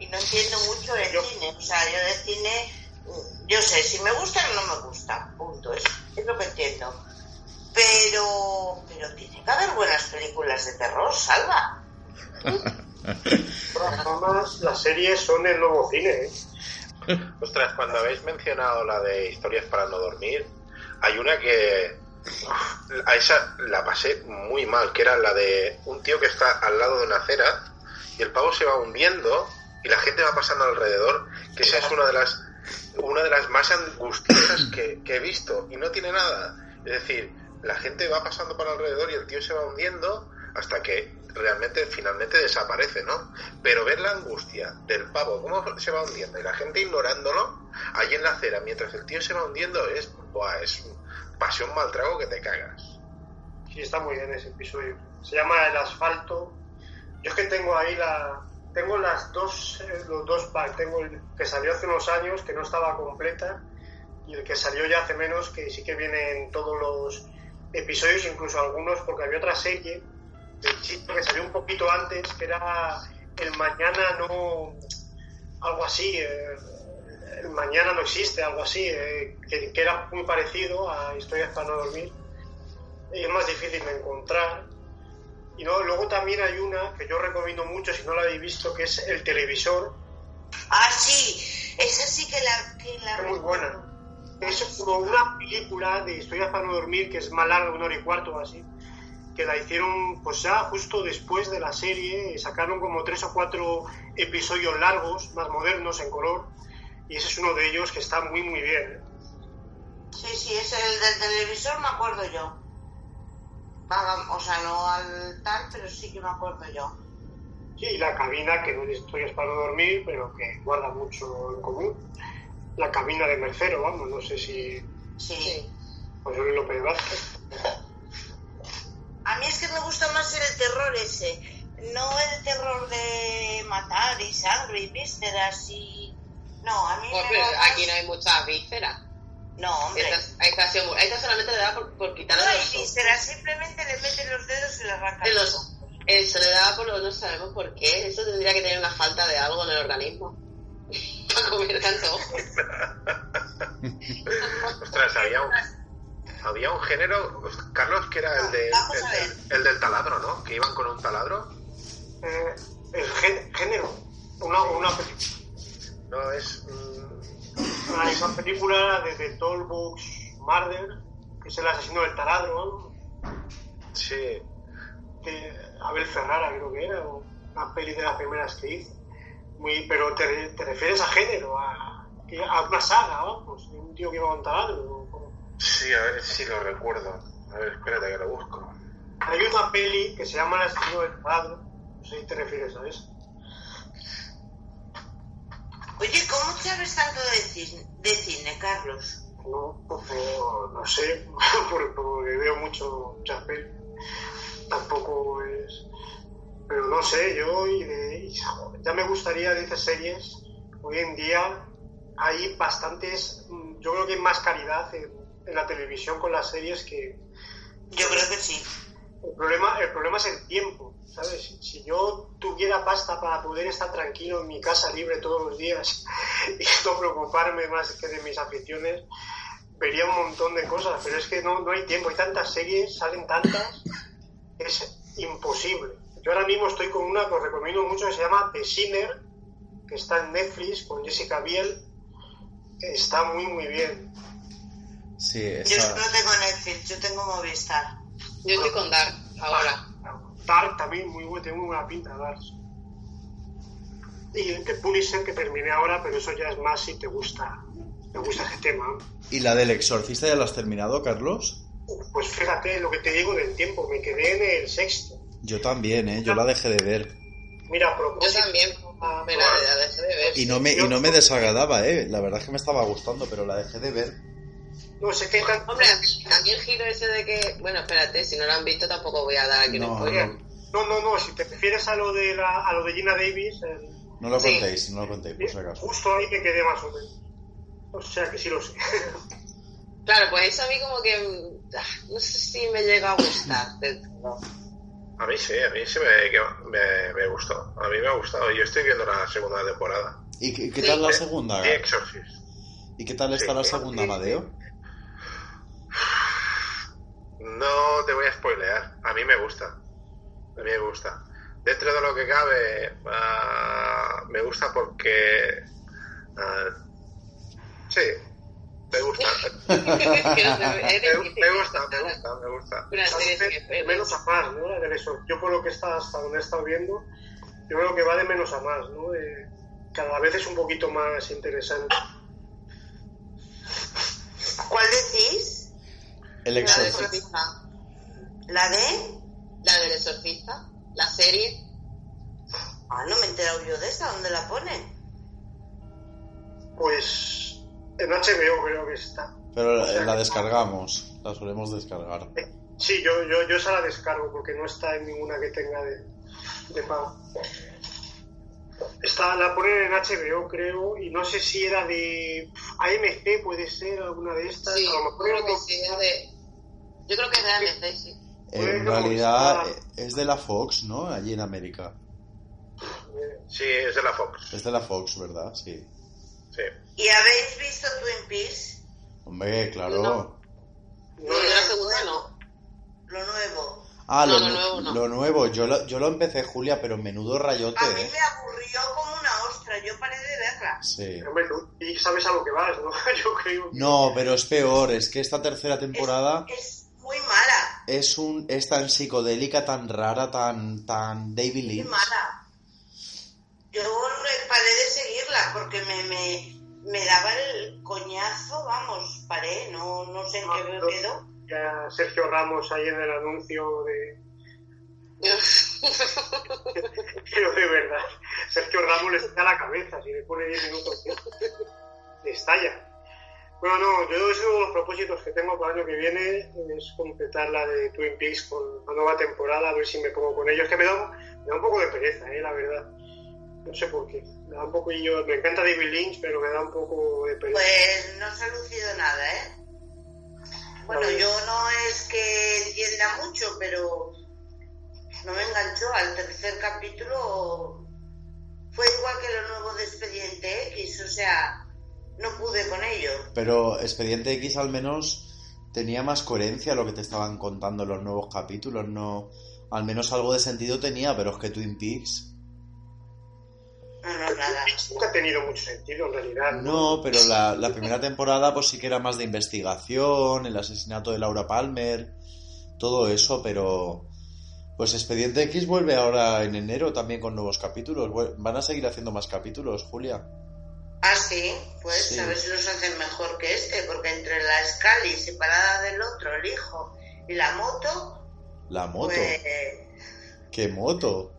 Y no entiendo mucho de Yo- cine. O sea, yo de cine, mm, yo sé, si me gusta o no me gusta. Punto. Es, es lo que entiendo. Pero, pero tiene que haber buenas películas de terror, salva. Formas, las series son el nuevo cine, ¿eh? Ostras, cuando habéis mencionado la de historias para no dormir, hay una que uf, a esa la pasé muy mal, que era la de un tío que está al lado de una acera y el pavo se va hundiendo y la gente va pasando alrededor, que esa es una de las una de las más angustiosas que, que he visto y no tiene nada. Es decir, la gente va pasando por alrededor y el tío se va hundiendo hasta que realmente finalmente desaparece, ¿no? Pero ver la angustia del pavo, cómo se va hundiendo y la gente ignorándolo ahí en la acera mientras el tío se va hundiendo es, buah, es pasión mal trago que te cagas. Sí, está muy bien ese episodio. Se llama El asfalto. Yo es que tengo ahí la. Tengo las dos, eh, los dos packs. Tengo el que salió hace unos años, que no estaba completa, y el que salió ya hace menos, que sí que viene en todos los episodios, incluso algunos, porque había otra serie del chico que salió un poquito antes, que era El Mañana no. algo así. eh, el Mañana no existe, algo así, eh, que, que era muy parecido a Historias para no dormir y es más difícil de encontrar. Y no, luego también hay una que yo recomiendo mucho si no la habéis visto, que es el televisor, Ah, sí, esa sí que la... Que la es muy buena. Es como una película de historias para no dormir que es más larga, una hora y cuarto o así, que la hicieron pues ya justo después de la serie, sacaron como tres o cuatro episodios largos, más modernos en color, y ese es uno de ellos que está muy muy bien. ¿eh? Sí, sí, es el del televisor, me acuerdo yo. O sea, no al tal, pero sí que me acuerdo yo. Sí, y la cabina, que no es historias para no dormir, pero que guarda mucho en común. La cabina de Mercero, vamos, no sé si Sí. José Luis López Vázquez. A mí es que me gusta más el terror ese. No el terror de matar y sangre y vísceras y... No, a mí Pues, me más- aquí no hay muchas vísceras. No, hombre. Esta, esta, esta solamente le da por, por No quitarle hay los ojos. vísceras, simplemente le meten los dedos y le arrancan De los ojos. Eso le da por lo no sabemos por qué. Eso tendría que tener una falta de algo en el organismo. Para comer tanto ojo. Ostras, había un, había un género, Carlos, que era el, de, el, del- el del taladro, ¿no? Que iban con un taladro. Eh, el gé- género, una, una película. No, es... mm, Hay una película de The Tall Books Murder, que es el asesino del taladro, ¿no? sí, de Abel Ferrara creo que era, una peli de las primeras que hizo. Muy, pero te, te refieres a género, a, a una saga, vamos, de un tío que iba a contar algo. sí, a ver si lo recuerdo. A ver, espérate que lo busco. Hay una peli que se llama El asesino del taladro, no sé si te refieres a eso. Oye, ¿cómo sabes tanto de cine, de cine Carlos? No, por- no sé, por- porque veo mucho, muchas pelis. Tampoco es. Pero no sé, yo y de- ya me gustaría, dices series. Hoy en día hay bastantes. mm, Yo creo que hay más calidad en, en la televisión con las series que. Yo creo que sí. El problema, el problema es el tiempo, ¿sabes? Si, si yo tuviera pasta para poder estar tranquilo en mi casa libre todos los días y no preocuparme más que de mis aficiones, vería un montón de cosas, pero es que no, no hay tiempo, hay tantas series, salen tantas, es imposible. Yo ahora mismo estoy con una que os recomiendo mucho que se llama The Sinner, que está en Netflix con Jessica Biel, está muy muy bien. Sí, Yo esa... no tengo Netflix, yo tengo Movistar. Yo estoy con Dark ahora. Dark también, muy buena, tiene muy buena pinta, Dark. Y The Punisher que terminé ahora, pero eso ya es más si te gusta, te gusta ese tema. ¿Y la del exorcista ya la has terminado, Carlos? Pues fíjate lo que te digo del tiempo, me quedé en el sexto. Yo también, ¿eh? Yo la dejé de ver. Mira, a Yo propósito, también, pero la dejé de ver. Y no me, y no me desagradaba, ¿eh? La verdad es que me estaba gustando, pero la dejé de ver. no sé qué tan... Hombre, a mí, a mí el giro ese de que... Bueno, espérate, si no lo han visto tampoco voy a dar aquí un No, spoiler. no, No, no, no, si te refieres a lo de, la, a lo de Gina Davis, el- no lo Sí. contéis, no lo contéis, por si acaso. justo ahí me quedé más o menos. O sea que sí lo sé. Claro, pues eso a mí como que... mm, ah, No sé si me llega a gustar. todo. A mí sí, a mí sí me, me, me gustó. A mí me ha gustado. Yo estoy viendo la segunda temporada. ¿Y qué, qué Sí. tal la segunda? The Exorcist. ¿Y qué tal está la segunda, Amadeo? No te voy a spoilear. A mí me gusta. A mí me gusta. Dentro de lo que cabe, ah, me gusta porque... ah, sí, me gusta. Sé, es me, gusta, me gusta, me gusta. De menos a más, ¿no? La del exor- Yo por lo que está hasta donde he estado viendo, yo creo que va de menos a más, ¿no? De- cada vez es un poquito más interesante. ¿Cuál decís? El exorcista. ¿La de? La del exorcista. La serie. Ah, no me he enterado yo de esa, ¿dónde la ponen? Pues en HBO creo que está. Pero O sea, la descargamos, la solemos descargar. Sí, yo, yo, yo esa la descargo porque no está en ninguna que tenga de, de pago. Está, la ponen en HBO, creo, y no sé si era de AMC, puede ser alguna de estas. Sí, a lo yo mejor creo era que de- sí, es de... Yo creo que es de AMC, sí. En Bueno, realidad está- eh, es de la Fox, ¿no? Allí en América. Sí, es de la Fox. Es de la Fox, ¿verdad? Sí. Sí. ¿Y habéis visto Twin Peaks? Hombre, claro. No. No, No, de la segunda no. Lo nuevo. Ah, No, lo, lo nu- nuevo no. lo nuevo. Yo lo, yo lo empecé, Julia, pero menudo rayote, A mí ¿eh? me aburrió como una ostra, yo paré de verla. Sí. Hombre, tú y sabes a lo que vas, ¿no? Yo creo. que- No, pero es peor. Es que esta tercera temporada Es, es muy mala, es un es tan psicodélica, tan rara, tan tan David muy Lynch. mala. Yo paré de seguirla porque me, me, me daba el coñazo, vamos, paré, no, no sé en qué me No, quedó. Ya Sergio Ramos ahí en el anuncio de. Pero de verdad, Sergio Ramos le está a la cabeza, si le pone 10 minutos, le estalla. Bueno, no, yo es uno de los propósitos que tengo para el año que viene, es completar la de Twin Peaks con la nueva temporada, a ver si me pongo con ellos, que me da, me da un poco de pereza, eh, la verdad. No sé por qué. Me da un poco, yo, me encanta David Lynch, pero me da un poco de pereza. Pues no se ha lucido nada, ¿eh? Bueno, yo no es que entienda mucho, pero no me enganchó. Al tercer capítulo fue igual que lo nuevo de Expediente X, o sea, no pude con ello. Pero Expediente X al menos tenía más coherencia lo que te estaban contando en los nuevos capítulos, no al menos algo de sentido tenía, pero es que Twin Peaks No, no, nada. Nunca ha tenido mucho sentido en realidad. No, pero la, la primera temporada pues sí que era más de investigación, el asesinato de Laura Palmer, todo eso, pero pues Expediente X vuelve ahora en enero también con nuevos capítulos. Van a seguir haciendo más capítulos, Julia. Ah, sí, pues Sí. a ver si los hacen mejor que este, porque entre la Scali separada del otro, el hijo, y la moto, La moto. pues... ¿Qué moto?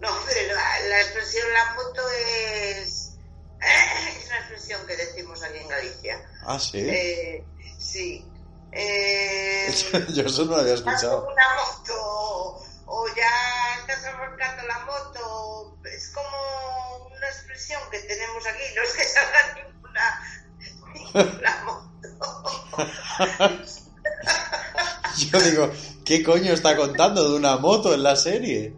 No, pero la, la expresión la moto es... Es una expresión que decimos aquí en Galicia. Ah, sí. Eh, sí. Eh, Yo eso no lo había escuchado. una moto o ya estás arrancando la moto. Es como una expresión que tenemos aquí. No es que salga ninguna, ninguna moto. Yo digo, ¿qué coño está contando de una moto en la serie?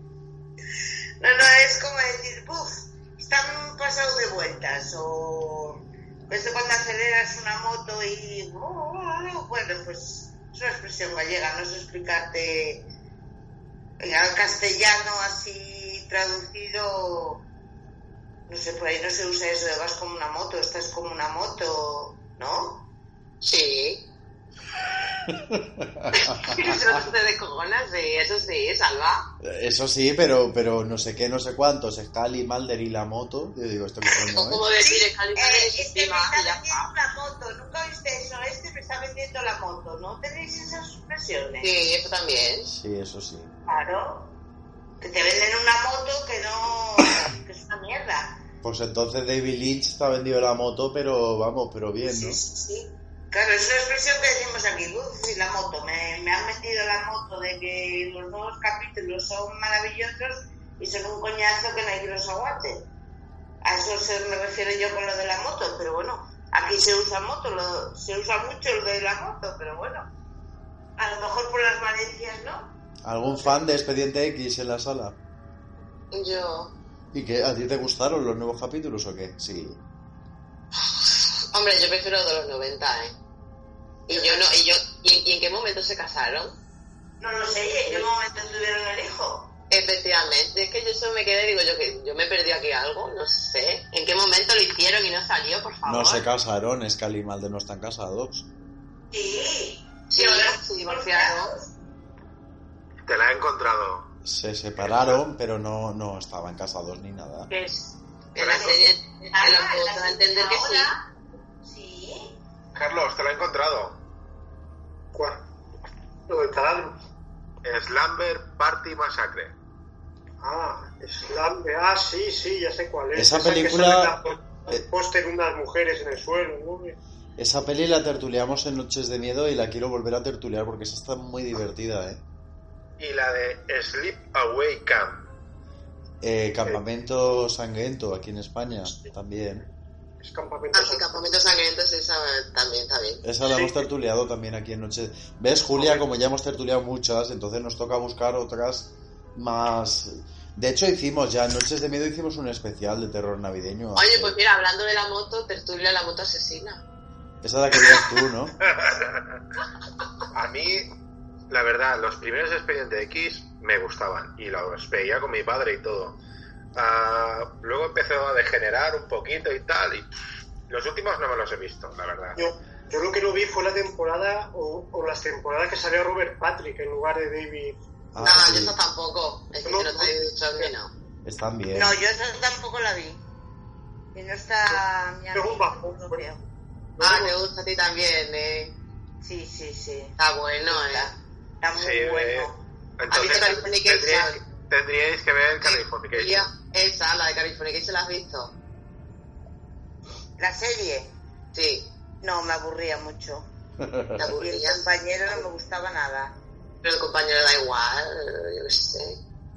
O ves de cuando aceleras una moto y. Bueno, pues es una expresión gallega, no sé explicarte. En al castellano así traducido. No sé, por ahí no se usa eso de vas como una moto, estás como una moto, ¿no? Sí. Eso te descojonas, sí, eso sí, salva. Eso sí, pero, pero no sé qué, no sé cuántos. Scali, Mulder y la moto. Yo digo, ¿esto coño es? Como decir, es Eh, calibre este me encima está y vendiendo una moto, ¿nunca viste eso? Este me está vendiendo la moto, ¿no tenéis esas expresiones? Sí, eso también. Sí, eso sí. Claro. Que te venden una moto que no. que es una mierda. Pues entonces David Lynch está vendido la moto, pero vamos, pero bien, ¿no? Sí, sí, sí. Claro, es una expresión que decimos aquí, Luz y la moto. Me, me han metido la moto de que los nuevos capítulos son maravillosos y son un coñazo que no hay que los aguante. A eso se me refiero yo con lo de la moto, pero bueno, aquí se usa moto, lo- se usa mucho lo de la moto, pero bueno, a lo mejor por las Valencias no. ¿Algún fan de Expediente X en la sala? Yo. ¿Y qué? ¿A ti te gustaron los nuevos capítulos o qué? Sí. Hombre, yo prefiero de los 90, ¿eh? Y yo no, y yo, ¿y en, y en qué momento se casaron? No lo sé, ¿y en qué momento tuvieron el hijo? Efectivamente, es que yo eso me quedé, digo yo que yo me perdí aquí algo, no sé. ¿En qué momento lo hicieron y no salió, por favor? No se casaron, Scali y Mulder no están casados. Sí. Sí, se divorciaron. Te la he encontrado. Se separaron, pero no, no estaban casados ni nada. Que es, en la serie te lo puedo dar a entender que sí. Carlos, te la he encontrado. ¿Cuál? Lo del taladro. Slumber Party Massacre. Ah, Slam. Ah, sí, sí, ya sé cuál es. Esa que película- El póster unas mujeres en el suelo, ¿no? Esa peli la tertuliamos en Noches de Miedo y la quiero volver a tertuliar porque esa está muy divertida, ¿eh? Y la de Sleep Away Camp. Eh, Campamento Sangriento aquí en España también. Es campamento. Ah, sí, sangrientos, esa también está bien. Esa la Sí. hemos tertuliado también aquí en Noches. ¿Ves, Julia? Como ya hemos tertuliado muchas, entonces nos toca buscar otras más. De hecho, hicimos ya en Noches de Miedo hicimos un especial de terror navideño. Oye, hace- pues mira, hablando de la moto, tertulia la moto asesina. Esa la querías tú, ¿no? A mí, la verdad, los primeros Expediente X me gustaban y los veía con mi padre y todo. Ah, luego empezó a degenerar un poquito y tal, y pff, los últimos no me los he visto, la verdad. Yo, yo lo que no vi fue la temporada o, o las temporadas que salió Robert Patrick en lugar de David. Ah, no, sí. yo eso tampoco. Es que No, te he dicho que no. Están bien. No, yo esa tampoco la vi. Y no está mi creo. Ah, te gusta a ti también, eh. Sí, sí, sí. Está bueno, eh. Está muy Sí, eh, bueno. entonces Californication? tendríais, tendríais que ver Californication. Esa, la de California, ¿se la has visto? La serie, Sí, no, me aburría mucho. Y el compañero no me gustaba nada. Pero el compañero da igual, yo qué sé.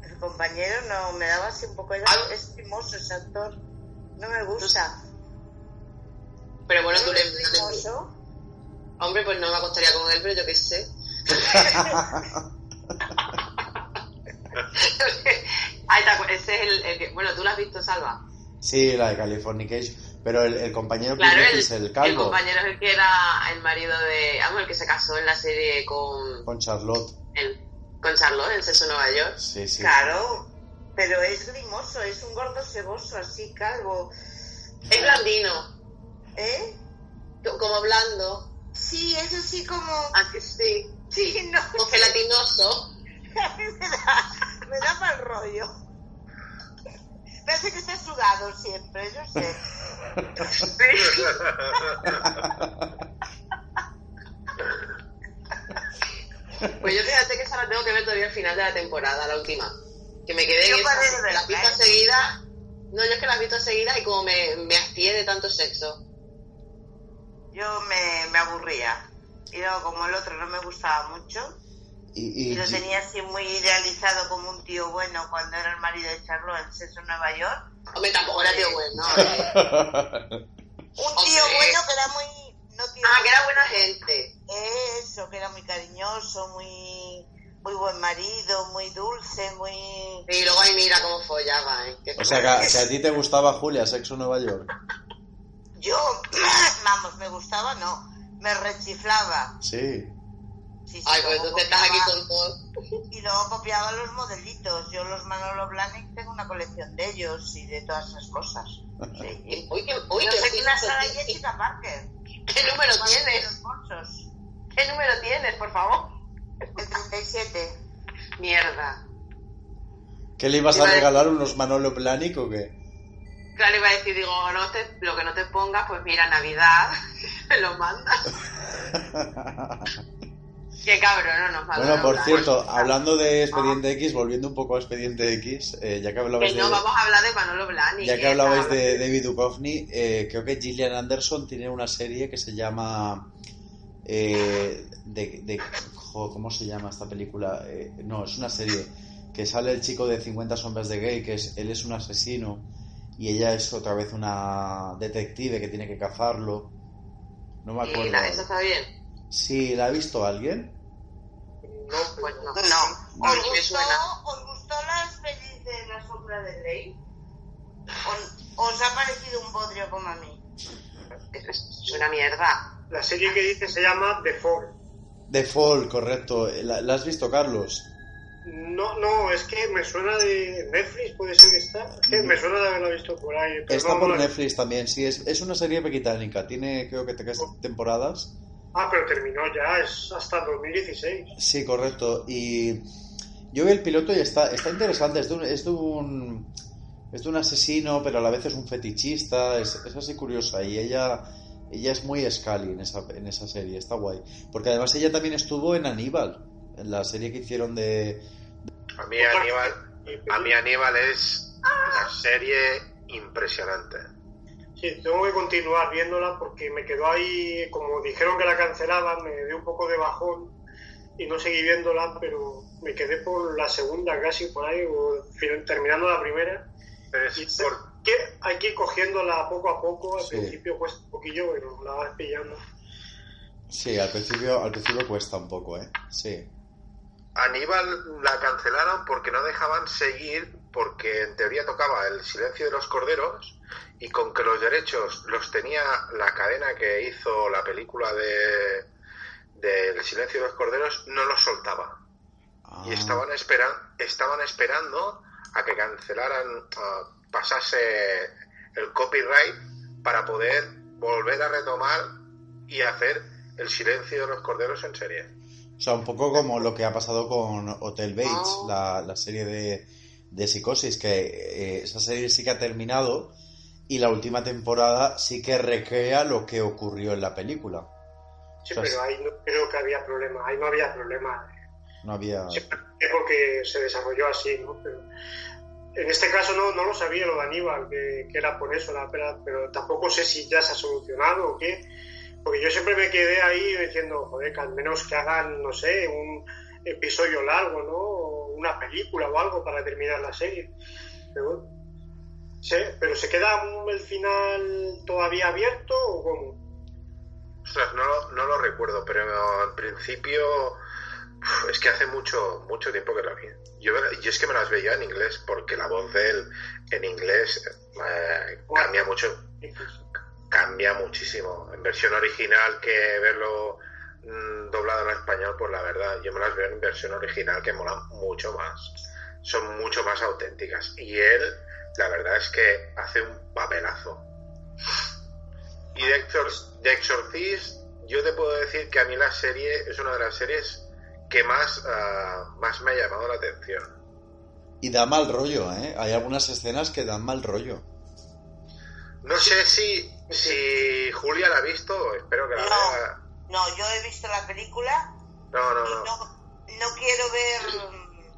El compañero no, me daba así un poco de... Algo- Es timoso ese actor. No me gusta. Pero bueno, tú ¿No le... es timoso? Hombre, pues no me acostaría con él, pero yo qué sé. Ahí está, ese es el, el que... Bueno, tú lo has visto, Salva. Sí, la de Californication. Pero el, el compañero que Claro, dice el, es el el calvo compañero es el que era el marido de... Vamos, el que se casó en la serie con... con Charlotte. el- con Charlotte, en Sexo Nueva York. Sí, sí. Claro. Pero es grimoso, es un gordo ceboso, así, calvo. Es blandino, ¿Eh? co- como blando. Sí, es así como... ¿A que sí? Sí, no, O gelatinoso. me da mal rollo. Parece que está sudado siempre, yo sé. Pues yo fíjate que esa la tengo que ver todavía al final de la temporada, la última. Que me quedé Yo esa, verla, las ¿eh? seguida. No, yo es que las he visto seguida y como me, me hastié de tanto sexo. Yo me, me aburría. Y luego, como el otro no me gustaba mucho, Y, y lo tenía así muy idealizado como un tío bueno cuando era el marido de Charlotte en Nueva York. Hombre, tampoco era tío bueno. ¿eh? Un tío Hombre. bueno que era muy... No tío Ah, que era buena gente. Eso, que era muy cariñoso, muy muy buen marido, muy dulce, muy... Y luego ahí mira cómo follaba, ¿eh? O sea, que a, que a ti te gustaba Julia, Sexo en Nueva York. Yo, vamos, me gustaba, no, me rechiflaba. Sí. Sí, sí, Ay, pues entonces estás aquí con todo. Y luego copiaba los modelitos. Yo los Manolo Blahnik tengo una colección de ellos y de todas esas cosas. Sí. Uy, que, uy, Yo que sé sí, Sara. Jessica Parker. ¿Qué número tienes? ¿Qué número tienes, por favor? El 37. Mierda. ¿Qué le ibas a regalar unos Manolo Blahnik o qué? Claro, iba a decir, digo, no te, lo que no te pongas, pues mira, Navidad, me lo mandas. Qué cabrón, no nos Bueno, por cierto, hablando de Expediente X, volviendo un poco a Expediente X, eh, ya que hablabais Que de, no, vamos a hablar de Manolo Blahnik. ya que ¿eh? hablabais de David Duchovny, eh, creo que Gillian Anderson tiene una serie que se llama eh, de, de- jo, ¿cómo se llama esta película? Eh, no, es una serie que sale el chico de 50 sombras de gay, que es él es un asesino y ella es otra vez una detective que tiene que cazarlo. No me Y acuerdo. la- eso está bien. Sí, ¿la ha visto alguien? No, Pues no. ¿Os gustó, suena. ¿Os gustó las pelis de La Sombra de Grey? ¿Os, ha parecido un bodrio como a mí? Es una mierda. La serie que dice se llama The Fall. The Fall, correcto. ¿La, la has visto, Carlos? No, no, es que me suena de Netflix, puede ser que está. Que me suena de haberla visto por ahí. pero Está no, por no la- Netflix también, sí. Es, es una serie británica. Tiene, creo que tres temporadas. Ah, pero terminó ya, es hasta 2016. Sí, correcto. Y yo vi el piloto y está, está interesante. Es de un, es de un, es de un asesino, pero a la vez es un fetichista. Es, es así curiosa. Y ella, ella es muy Scully en esa, en esa serie. Está guay. Porque además ella también estuvo en Aníbal. En la serie que hicieron de... A mí Aníbal, a mí Aníbal es una serie impresionante. Sí, tengo que continuar viéndola porque me quedó ahí, como dijeron que la cancelaban, me dio un poco de bajón y no seguí viéndola, pero me quedé por la segunda casi por ahí, o terminando la primera. Pero es Y por- que hay que ir cogiéndola poco a poco, al Sí. principio cuesta un poquillo, pero la vas pillando. Sí, al principio, al principio cuesta un poco, ¿eh? Sí. Aníbal la cancelaron porque no dejaban seguir, porque en teoría tocaba el silencio de los corderos y con que los derechos los tenía la cadena que hizo la película de del silencio de los corderos, no los soltaba. Ah, Y estaban, espera- estaban esperando a que cancelaran, ah, pasase el copyright para poder volver a retomar y hacer el silencio de los corderos en serie. O sea, un poco como lo que ha pasado con Hotel Bates, Oh. la, la serie de, de Psicosis, que eh, esa serie sí que ha terminado y la última temporada sí que recrea lo que ocurrió en la película. Sí, O sea, pero ahí no creo que había problema, ahí no había problema. No había... Sí, porque se desarrolló así, ¿no? Pero en este caso no, no lo sabía lo de Aníbal, que, que era por eso, la pero tampoco sé si ya se ha solucionado o qué, porque yo siempre me quedé ahí diciendo, joder, que al menos que hagan, no sé, un episodio largo, ¿no? Una película o algo para terminar la serie. Pero, ¿se queda el final todavía abierto o cómo? No, lo- no lo recuerdo, pero al principio es que hace mucho mucho tiempo que lo vi. Yo, yo es que me las veía en inglés porque la voz de él en inglés eh, cambia mucho, cambia muchísimo. En versión original que verlo mm, doblado en español, pues la verdad, yo me las veo en versión original que mola mucho más. son mucho más auténticas. Y él, la verdad es que hace un papelazo. Y de, Exor- de Exorcist, yo te puedo decir que a mí la serie es una de las series que más, ah, más me ha llamado la atención. Y da mal rollo, ¿eh? Hay algunas escenas que dan mal rollo. No sé si, si Julia la ha visto, espero que la No. vea. No, yo he visto la película No, no, y no. no, quiero ver mm,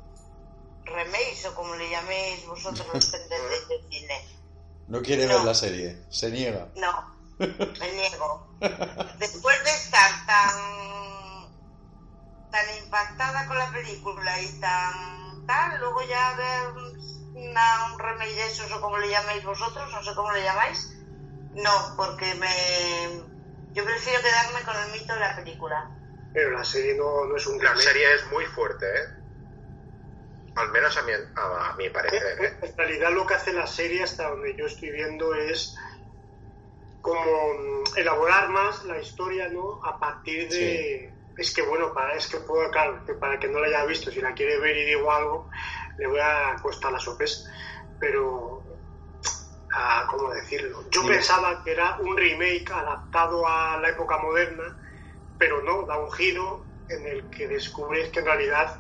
remakes o como le llaméis vosotros los que entendéis de cine. No quiere No. ver la serie, se niega. No, me niego. Después de estar tan tan impactada con la película y tan tal, luego ya ver una, un remake de esos o como le llaméis vosotros, no sé cómo le llamáis, no, porque me yo prefiero quedarme con el mito de la película. Pero la serie no, no es un La serie es muy fuerte, ¿eh? Al menos a mi, a, a mi parecer, ¿eh? En realidad lo que hace la serie hasta donde yo estoy viendo es como mm, elaborar más la historia, ¿no? A partir de... Es que bueno, para es que puedo, claro, que para el que no la haya visto, si la quiere ver y digo algo, le voy a costar la sorpresa. Pero, ah, ¿cómo decirlo? Yo pensaba que era un remake adaptado a la época moderna, pero no, da un giro en el que descubres que en realidad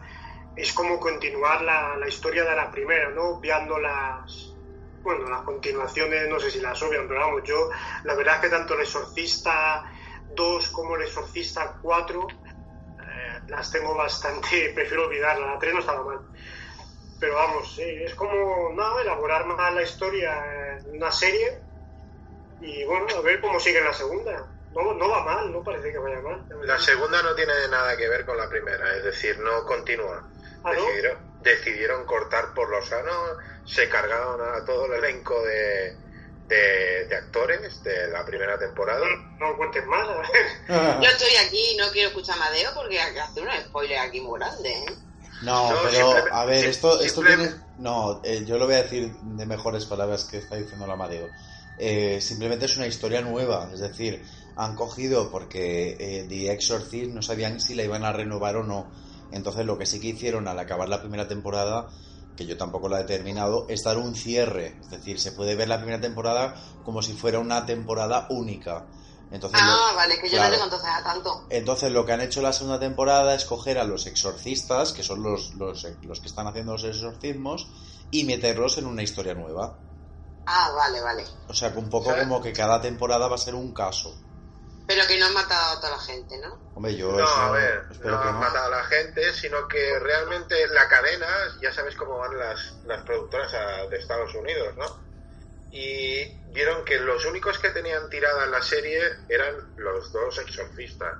es como continuar la, la historia de la primera, ¿no? Obviando las, bueno, las continuaciones, no sé si las obvian, pero vamos, yo la verdad es que tanto el Exorcista 2 como el Exorcista 4 eh, las tengo bastante, prefiero olvidarla, la 3 no estaba mal. Pero vamos, sí, es como, no, elaborar más la historia en una serie y bueno, a ver cómo sigue la segunda. No, no va mal, no parece que vaya mal. la segunda no tiene nada que ver con la primera, es decir, no continúa. ¿Ah, no? Decidieron, decidieron cortar por lo sano, se cargaron a todo el elenco de, de, de actores de la primera temporada. No cuentes más, a ver. Yo estoy aquí y no quiero escuchar a Madeo porque hace un spoiler aquí muy grande, ¿eh? No, No, pero a ver, esto, esto tiene... No, eh, yo lo voy a decir de mejores palabras que está diciendo la Amadeo. Eh, simplemente es una historia nueva, es decir, han cogido porque eh, The Exorcist no sabían si la iban a renovar o no. Entonces lo que sí que hicieron al acabar la primera temporada, que yo tampoco la he terminado, es dar un cierre. Es decir, se puede ver la primera temporada como si fuera una temporada única. Entonces, Ah, lo- vale, que yo claro. no tengo entonces a tanto. entonces lo que han hecho la segunda temporada es coger a los exorcistas, que son los, los, los que están haciendo los exorcismos, y meterlos en una historia nueva. Ah, vale, vale. O sea, que un poco ¿Sabes? como que cada temporada va a ser un caso. Pero que no han matado a toda la gente, ¿no? Hombre, yo No, eso a ver, espero no que han no. matado a la gente, sino que realmente la cadena, ya sabes cómo van las, las productoras a- de Estados Unidos, ¿no? Y vieron que los únicos que tenían tirada en la serie eran los dos exorcistas.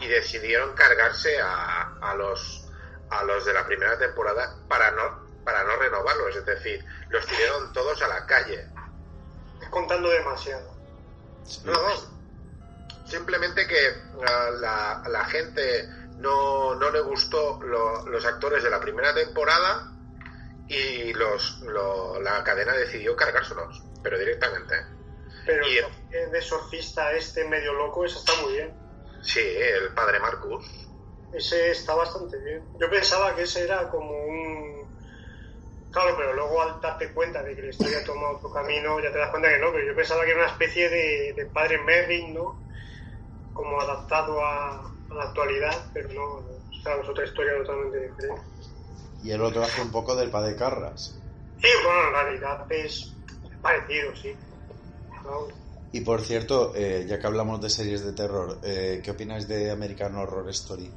Y decidieron cargarse a, a los a los de la primera temporada para no para no renovarlos, es decir, los tiraron todos a la calle. Estás contando demasiado. No, simplemente que a la, la gente no, no le gustó lo- los actores de la primera temporada y los lo- la cadena decidió cargárselos, pero directamente. Pero Y- el de exorcista este medio loco, ese está muy bien. Sí, el padre Marcus. Ese está bastante bien. Yo pensaba que ese era como un... Claro, pero luego al darte cuenta de que la historia toma otro camino, ya te das cuenta que no, pero yo pensaba que era una especie de, de padre Merrin, ¿no? Como adaptado a, a la actualidad, pero no, no. Claro, es otra historia totalmente diferente. Y el otro hace un poco del padre Carras. Sí, bueno, en realidad es parecido, sí. No, Y por cierto, eh, ya que hablamos de series de terror, eh, ¿qué opináis de American Horror Story?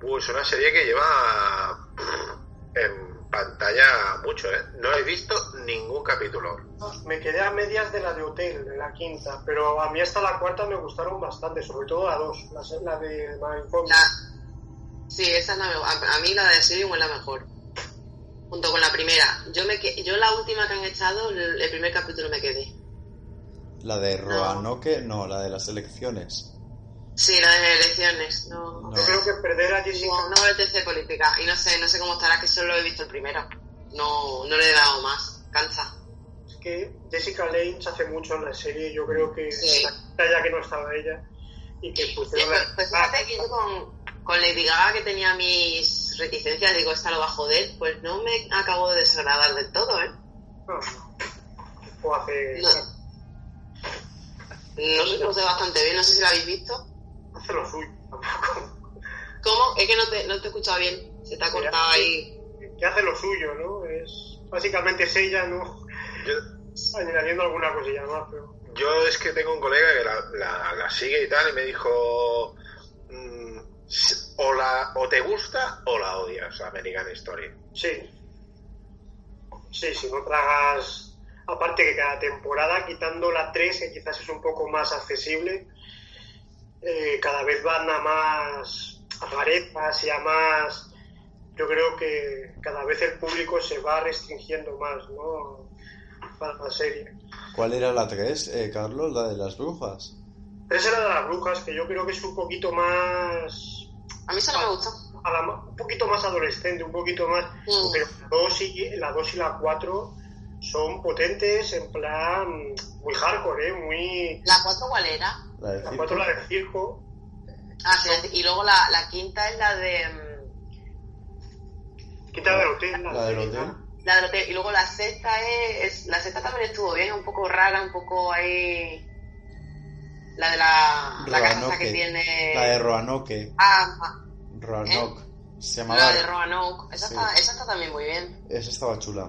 Pues una serie que lleva en pantalla mucho, ¿eh? No he visto ningún capítulo. Me quedé a medias de la de Hotel, de la quinta, pero a mí hasta la cuarta me gustaron bastante, sobre todo la dos, la, de Mindful. La... Sí, esa es la mejor. A, a mí la de Serium es la mejor. Junto con la primera. Yo me yo la última que han echado, el, primer capítulo me quedé. ¿La de Roanoke? No, la de las elecciones. Sí, la de elecciones. No, No. Yo creo que perder a Jessica no, no me apetece política. Y no sé, no sé cómo estará, que solo he visto el primero. No, no le he dado más. Cansa. es que Jessica Lange hace mucho en la serie, yo creo que Sí. ya que no estaba ella y que Sí, pusieron pues, la- pues fíjate que yo con, con Lady Gaga que tenía mis reticencias, digo, esta lo va a joder, pues no me acabo de desagradar del todo, ¿eh? No, o hace, No. No se conoce bastante bien, no sé si la habéis visto. hace lo suyo, tampoco. ¿Cómo? Es que no te, no te he escuchado bien, se te ha cortado ahí. Que hace lo suyo, ¿no? Es, básicamente es ella, ¿no? Yo, Añadiendo alguna cosilla más, pero... yo es que tengo un colega que la, la- la sigue y tal, y me dijo: mm, o, la, o te gusta o la odias, American Story. Sí. Sí, si no tragas... Aparte que cada temporada, quitando la 3, que quizás es un poco más accesible, eh, cada vez van a más rarezas y a más... Yo creo que cada vez el público se va restringiendo más, ¿no? Para la serie. ¿Cuál era la 3, eh, Carlos? La de las brujas. Esa era de las brujas, que yo creo que es un poquito más... A mí eso no me a la- un poquito más adolescente, un poquito más... Mm. Pero la 2 y la, dos y la 4 son potentes, en plan muy hardcore, ¿eh? Muy... ¿La cuatro cuál era? La de La. 4 la del circo. Ah, sí, y luego la, la quinta es la de... mm, Quita del hotel. La del hotel. La del hotel. Y luego la sexta es, es- La sexta también estuvo bien, un poco rara, un poco ahí... La de la, la casa que tiene... La de Roanoke. Ah, Roanoke. Se llamaba. la de Roanoke. Esa, Sí. está, esa está también muy bien. Esa estaba chula.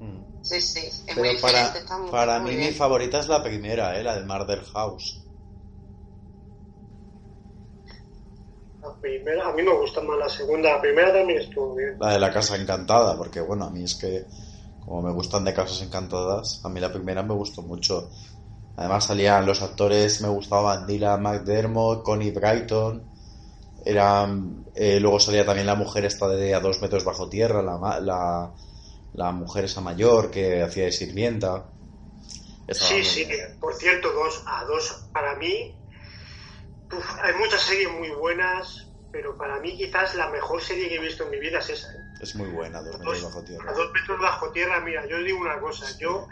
Mm. Sí, sí. Es muy Pero diferente, para, está muy, para muy mí bien. mi favorita es la primera, ¿eh? La de Murder House. La primera, a mí me gusta más la segunda. La primera también estuvo bien. La de la casa encantada, porque bueno, a mí es que como me gustan de casas encantadas, a mí la primera me gustó mucho. Además salían los actores, me gustaban Dylan McDermott, Connie Brighton, eran, eh, luego salía también la mujer esta de a dos metros bajo tierra, la, la, la mujer esa mayor que hacía de sirvienta. Estaba Sí, sí. bien. Por cierto, dos a dos para mí. uf, hay muchas series muy buenas, pero para mí quizás la mejor serie que he visto en mi vida es esa. ¿eh? Es muy buena, dos metros bajo tierra. A dos metros bajo tierra, mira, yo os digo una cosa, yo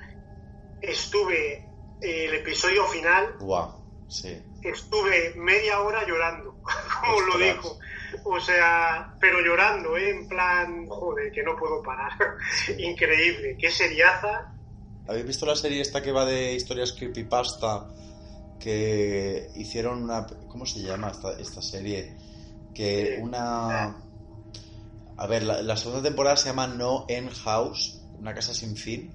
estuve el episodio final, Buah, sí. estuve media hora llorando, como lo Ostras. dijo. O sea, pero llorando, ¿eh? en plan, joder, que no puedo parar. Increíble, qué seriaza. ¿Habéis visto la serie esta que va de historias creepypasta? Que hicieron una... ¿Cómo se llama esta, esta serie? Que Sí. una... A ver, la, la segunda temporada se llama No End House, una casa sin fin.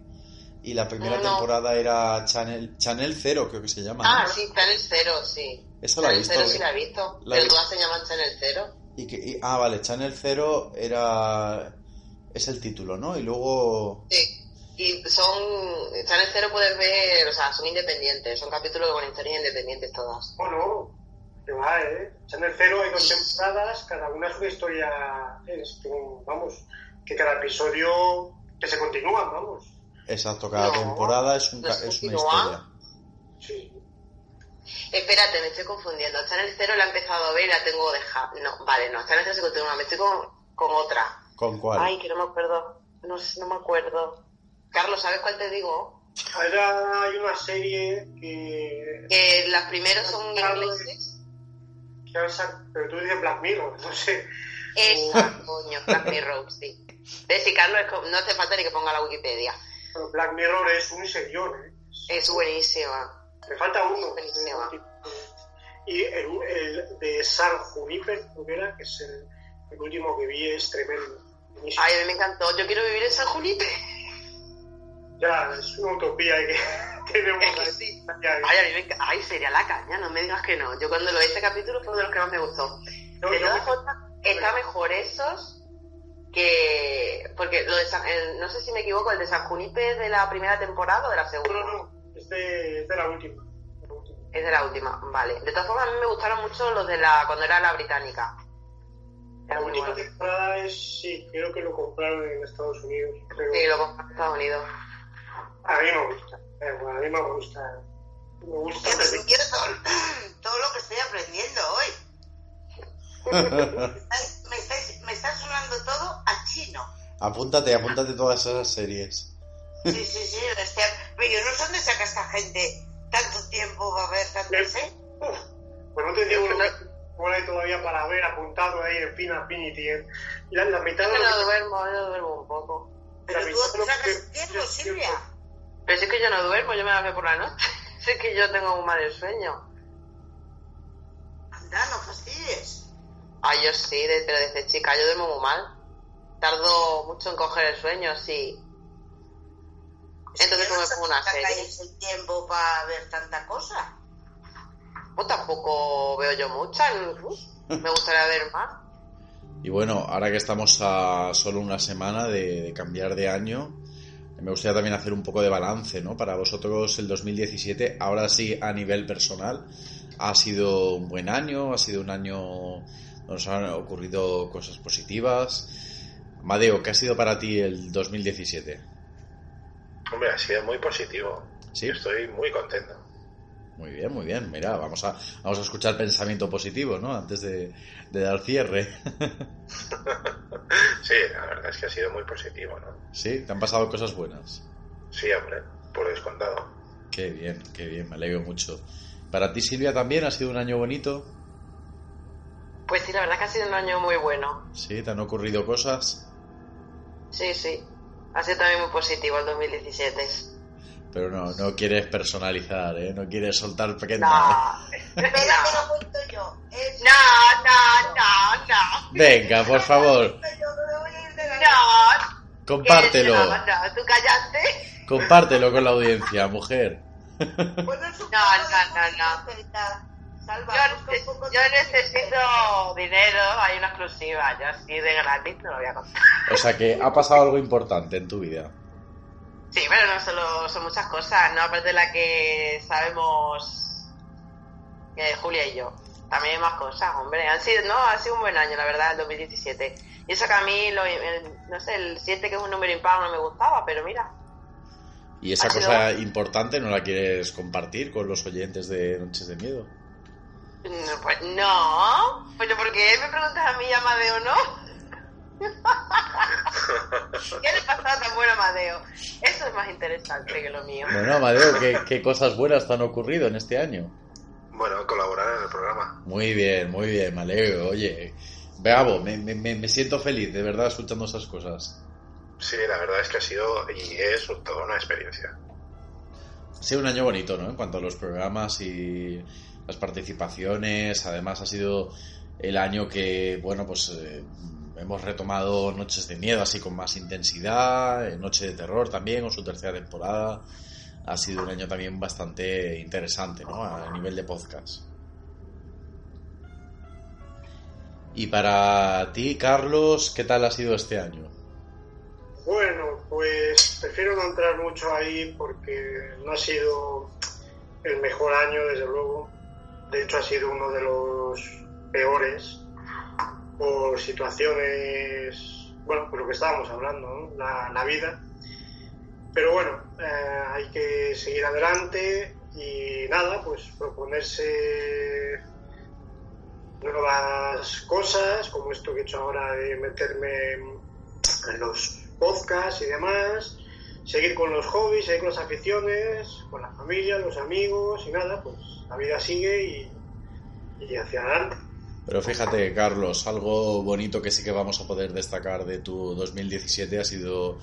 Y la primera No. temporada era Channel, Channel Cero, creo que se llama. ¿no? Ah, sí, está en el cero, sí. Esa la he Channel visto. cero sí la he visto. La pero he- todas se llaman Channel cero. Y que, y- ah, vale, Channel Cero era... Es el título, ¿no? Y luego... Sí. Y son. Channel cero puedes ver, o sea, son independientes. Son capítulos con historias independientes todas. Bueno, que va, ¿eh? Channel Cero hay dos temporadas, cada una es una historia, es vamos, que cada episodio que se continúan, vamos. Exacto, cada No, temporada es, un, no es una continúa. historia. Sí. Espérate, me estoy confundiendo. Channel cero la he empezado a ver y la tengo dejada. No, vale, no. Channel cero se continúa. Me estoy con, con otra. ¿Con cuál? Ay, que no me acuerdo. No, sé, no me acuerdo. Carlos, ¿sabes cuál te digo? Ahora hay una serie que, Que las primeros son ingleses. que pero tú dices Black Mirror, no sé. Esa, coño, Black Mirror, sí. Ves, si Carlos, no hace falta ni que ponga la Wikipedia. Pero Black Mirror es un serión, ¿eh? Es buenísima. Me falta uno. Buenísima. Y el, el de San Juniper, que es el, el último que vi, es tremendo. Buenísimo. Ay, a mí me encantó. Yo quiero vivir en San Julipe. Ya, es una utopía que tenemos Es que sí. Ay, a mí me Ay, sería la caña, no me digas que no. Yo cuando lo vi este capítulo fue uno de los que más me gustó. De todas formas, está mejor esos que... Porque lo de San- el- no sé si me equivoco, el de San Junipe es de la primera temporada o de la segunda. no, no, es de, es de la última. la. Es de la última, vale. De todas formas, a mí me gustaron mucho los de la... cuando era la británica. La Era muy última temporada es, sí, creo que lo compraron en Estados Unidos. Pero Sí, lo compré en Estados Unidos. a mí me gusta. a mí me gusta. Me gusta. Yo me todo lo que estoy aprendiendo hoy. Me, estáis- me está sonando todo a chino. apúntate, apúntate todas esas series. Sí, sí, sí. hostia, Pero yo no sé dónde saca esta gente tanto tiempo para ver tanto sé. Uf, pues no te digo lo que por ahí todavía para ver apuntado ahí en Final Affinity. ¿eh? La, la mitad de lo no que- duermo, yo duermo un poco. Pero tú lo sacas tiempo, yo- Silvia. Pero si es que yo no duermo, yo me la veo por la noche. Si es que yo tengo un mal sueño. Anda, no fastidies. Ay, yo sí, de- pero desde chica yo duermo muy mal. Tardo mucho en coger el sueño, sí. Entonces Yo no me pongo una serie. el tiempo para ver tanta cosa. Pues tampoco veo yo muchas. Me gustaría ver más. Y bueno, ahora que estamos a solo una semana de, de cambiar de año, me gustaría también hacer un poco de balance, ¿no? Para vosotros el 2017, ahora sí a nivel personal, ha sido un buen año, ha sido un año nos han ocurrido cosas positivas. Madeo, ¿qué ha sido para ti el 2017? Hombre, ha sido muy positivo. Sí. Yo estoy muy contento. Muy bien, muy bien. Mira, vamos a, vamos a escuchar pensamiento positivo, ¿no? Antes de, de dar cierre. Sí, la verdad es que ha sido muy positivo, ¿no? sí, te han pasado cosas buenas. Sí, hombre, por descontado. Qué bien, qué bien, me alegro mucho. Para ti, Silvia, también ha sido un año bonito. Pues sí, la verdad es que ha sido un año muy bueno. Sí, te han ocurrido cosas, Sí, sí. Ha sido también muy positivo el 2017. pero no, no quieres personalizar, ¿eh? No quieres soltar pequeño. No. Espera que lo cuento yo. Es... No, no, no, no. Venga, por favor, no compártelo. No, no, tú callate. Compártelo con la audiencia, mujer. No, no, no, no. Salva, Yo, un poco necesito dinero, hay una exclusiva. Yo así de gratis no lo voy a contar. O sea que ha pasado algo importante en tu vida. Sí, pero no solo son muchas cosas, ¿no? Aparte de la que sabemos que Julia y yo. También hay más cosas, hombre. Han sido, no, ha sido un buen año, la verdad, el 2017. Y eso que a mí, lo- el- no sé, el 7 que es un número impar no me gustaba, pero mira. Y esa sido- cosa importante no la quieres compartir con los oyentes de Noches de Miedo. No, Pues no, pero ¿por qué me preguntas a mí, Amadeo, no? ¿Qué le pasaba tan bueno a Amadeo? Eso es más interesante que lo mío. Bueno, Amadeo, ¿qué, qué cosas buenas te han ocurrido en este año? Bueno, colaborar en el programa. Muy bien, muy bien, me alegro. Oye, bravo, me, me- me- me siento feliz, de verdad, escuchando esas cosas. Sí, la verdad es que ha sido y es toda una experiencia. Ha sido un año bonito, ¿no? En cuanto a los programas y las participaciones. Además, ha sido el año que, bueno, pues eh, hemos retomado Noches de Miedo así con más intensidad, eh, Noche de Terror también, con su tercera temporada. Ha sido un año también bastante interesante, ¿no? A nivel de podcast. Y para ti, Carlos, ¿qué tal ha sido este año? Bueno, pues prefiero no entrar mucho ahí porque no ha sido el mejor año, desde luego. De hecho, ha sido uno de los peores por situaciones, bueno, por lo que estábamos hablando, la vida. Pero bueno, eh, hay que seguir adelante y nada, pues proponerse nuevas cosas, como esto que he hecho ahora de meterme en los podcasts y demás, seguir con los hobbies, seguir con las aficiones, con la familia, los amigos y nada, pues la vida sigue y, y hacia adelante. Pero fíjate, Carlos, algo bonito que sí que vamos a poder destacar de tu 2017 ha sido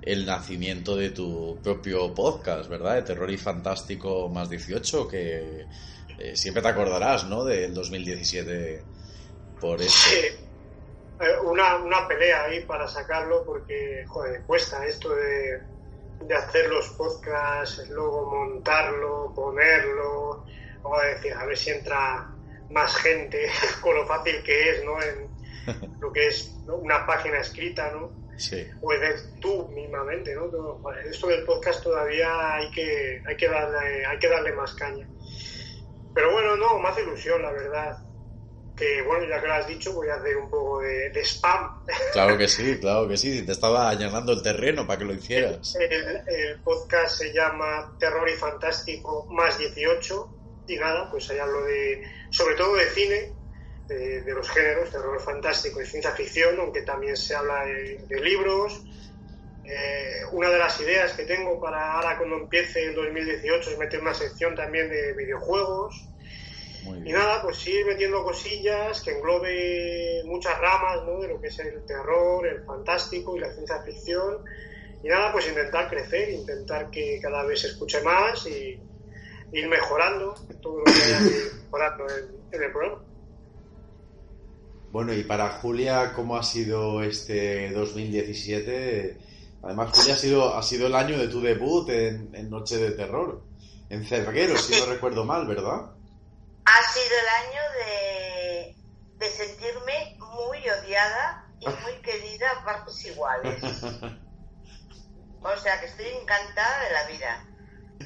el nacimiento de tu propio podcast, ¿verdad? De Terror y Fantástico más 18, que eh, siempre te acordarás, ¿no? Del 2017 por eso. Sí, eh, una, una pelea ahí para sacarlo porque, joder, cuesta esto de, de hacer los podcasts, luego montarlo, ponerlo, o decir, a ver si entra más gente con lo fácil que es, ¿no? En lo que es ¿no? una página escrita, ¿no? Sí. Puedes tú mismamente, ¿no? Esto del podcast todavía hay que, hay que darle, hay que darle más caña. Pero bueno, no, más ilusión, la verdad. Que bueno, ya que lo has dicho, voy a hacer un poco de, de spam. Claro que sí, claro que sí. Te estaba allanando el terreno para que lo hicieras. El, el podcast se llama Terror y Fantástico más 18 y nada, pues ahí hablo de, sobre todo de cine, de, de los géneros, terror fantástico y ciencia ficción, aunque también se habla de, de libros. Eh, una de las ideas que tengo para ahora cuando empiece el 2018 es meter una sección también de videojuegos. Y nada, pues ir metiendo cosillas que englobe muchas ramas ¿no? de lo que es el terror, el fantástico y la ciencia ficción. Y nada, pues intentar crecer, intentar que cada vez se escuche más y ir mejorando todo lo que haya que mejorando en, en el programa. Bueno, y para Julia, ¿cómo ha sido este 2017? Además, Julia ha sido, ha sido el año de tu debut en, en Noche de Terror, en Cerguero, si no recuerdo mal, ¿verdad? Ha sido el año de, de sentirme muy odiada y muy querida a partes iguales. O sea que estoy encantada de la vida.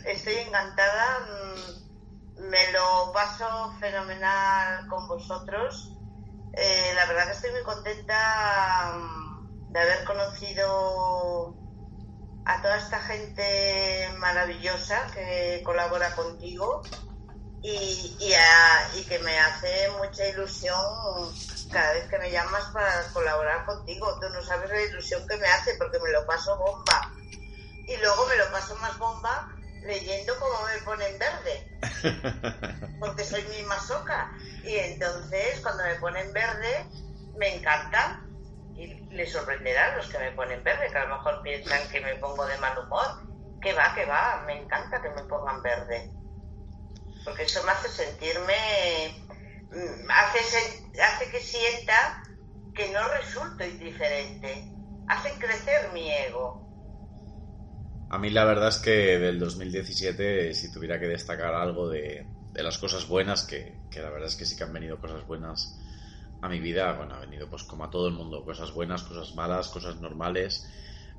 Estoy encantada, mm, me lo paso fenomenal con vosotros. Eh, la verdad que estoy muy contenta mm, de haber conocido a toda esta gente maravillosa que colabora contigo y, y, a- y que me hace mucha ilusión cada vez que me llamas para colaborar contigo. Tú no sabes la ilusión que me hace porque me lo paso bomba. Y luego me lo paso más bomba leyendo cómo me ponen verde, porque soy mi masoca. Y entonces cuando me ponen verde me encanta. Y les sorprenderá a los que me ponen verde, que a lo mejor piensan que me pongo de mal humor. Que va, que va, me encanta que me pongan verde porque eso me hace sentirme, mm, hace, hace que sienta que no resulto indiferente, hace crecer mi ego. A mí la verdad es que del 2017, si tuviera que destacar algo de, de las cosas buenas, que, que la verdad es que sí que han venido cosas buenas a mi vida, bueno, ha venido pues como a todo el mundo, cosas buenas, cosas malas, cosas normales,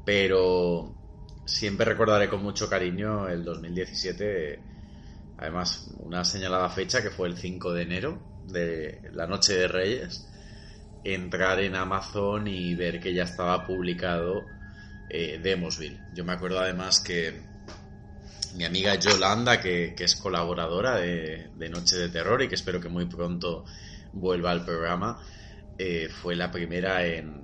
pero siempre recordaré con mucho cariño el 2017, además una señalada fecha que fue el 5 de enero de la Noche de Reyes, entrar en Amazon y ver que ya estaba publicado eh, Demosville. Yo me acuerdo además que mi amiga Yolanda, que, es colaboradora de, Noche de Terror y que espero que muy pronto vuelva al programa, eh, fue la primera en,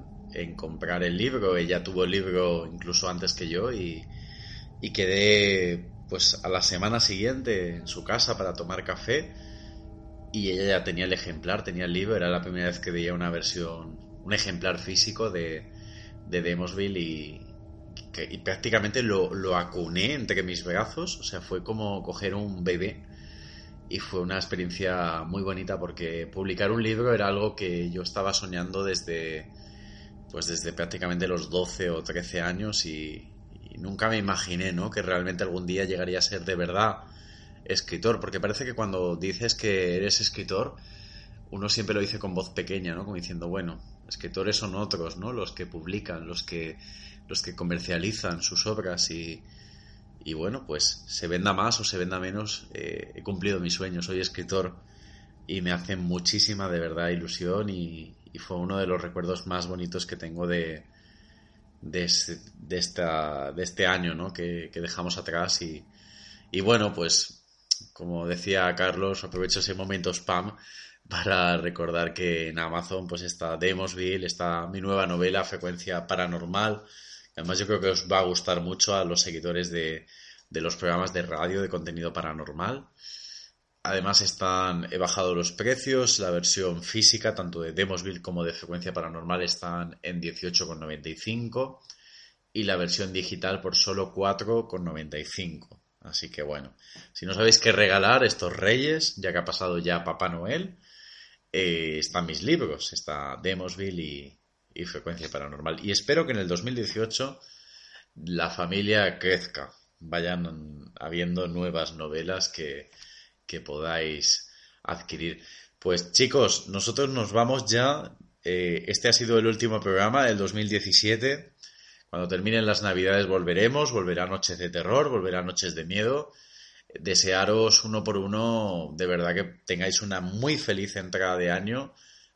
comprar el libro. Ella tuvo el libro incluso antes que yo y quedé pues a la semana siguiente en su casa para tomar café y ella ya tenía el ejemplar, tenía el libro, era la primera vez que veía una versión, un ejemplar físico de, de Demosville y, que- y prácticamente lo, lo acuné entre mis brazos, o sea, fue como coger un bebé y fue una experiencia muy bonita porque publicar un libro era algo que yo estaba soñando desde pues desde prácticamente los 12 o 13 años y, y nunca me imaginé, ¿no? que realmente algún día llegaría a ser de verdad escritor, porque parece que cuando dices que eres escritor, uno siempre lo dice con voz pequeña, ¿no? Como diciendo, bueno, escritores son otros, ¿no? Los que publican, los que, los que comercializan sus obras y, y bueno, pues se venda más o se venda menos, eh, he cumplido mi sueño, soy escritor y me hace muchísima de verdad ilusión y fue uno de los recuerdos más bonitos que tengo de, de, este, de esta, este año, ¿no? Que, que dejamos atrás y, y bueno, pues como decía Carlos, aprovecho ese momento spam para recordar que en Amazon pues está Demosville, está mi nueva novela Frecuencia Paranormal. Además yo creo que os va a gustar mucho a los seguidores de, de los programas de radio de contenido paranormal. Además están, he bajado los precios, la versión física tanto de Demosville como de Frecuencia Paranormal están en 18,95 y la versión digital por solo 4,95. Así que bueno, si no sabéis qué regalar estos reyes, ya que ha pasado ya Papá Noel, eh, están mis libros, está Demosville y, y Frecuencia Paranormal. Y espero que en el 2018 la familia crezca, vayan habiendo nuevas novelas que, que podáis adquirir. Pues chicos, nosotros nos vamos ya. Eh, este ha sido el último programa del 2017. Cuando terminen las navidades volveremos, volverá Noches de Terror, volverá Noches de Miedo. Desearos uno por uno, de verdad que tengáis una muy feliz entrada de año,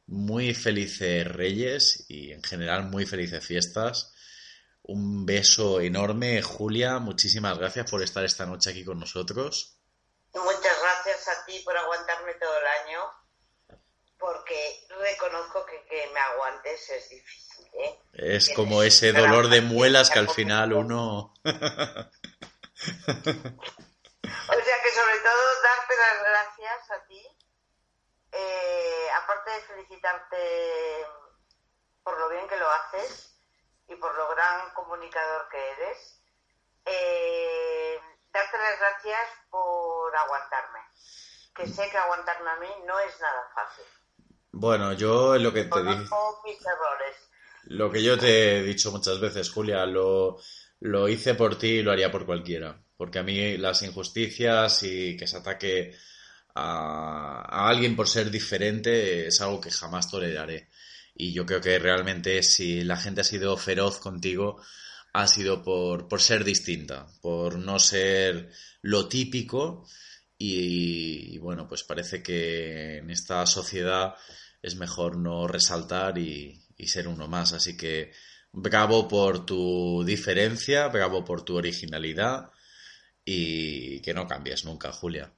muy felices Reyes y en general muy felices fiestas. Un beso enorme, Julia, muchísimas gracias por estar esta noche aquí con nosotros. Muchas gracias a ti por aguantarme todo el año, porque reconozco que que me aguantes es difícil. ¿eh? Es Tienes como ese dolor de muelas que al final uno... O sea que sobre todo darte las gracias a ti eh, aparte de felicitarte por lo bien que lo haces y por lo gran comunicador que eres, eh, darte las gracias por aguantarme. Que sé que aguantarme a mí no es nada fácil. Bueno, yo lo que te dije... Conozco mis errores. Lo que yo te he dicho muchas veces, Julia, lo, lo hice por ti y lo haría por cualquiera. Porque a mí las injusticias y que se ataque a, a alguien por ser diferente es algo que jamás toleraré. Y yo creo que realmente si la gente ha sido feroz contigo, ha sido por, por ser distinta, por no ser lo típico. Y, y bueno, pues parece que en esta sociedad es mejor no resaltar y, y ser uno más. Así que bravo por tu diferencia, bravo por tu originalidad y que no cambies nunca, Julia.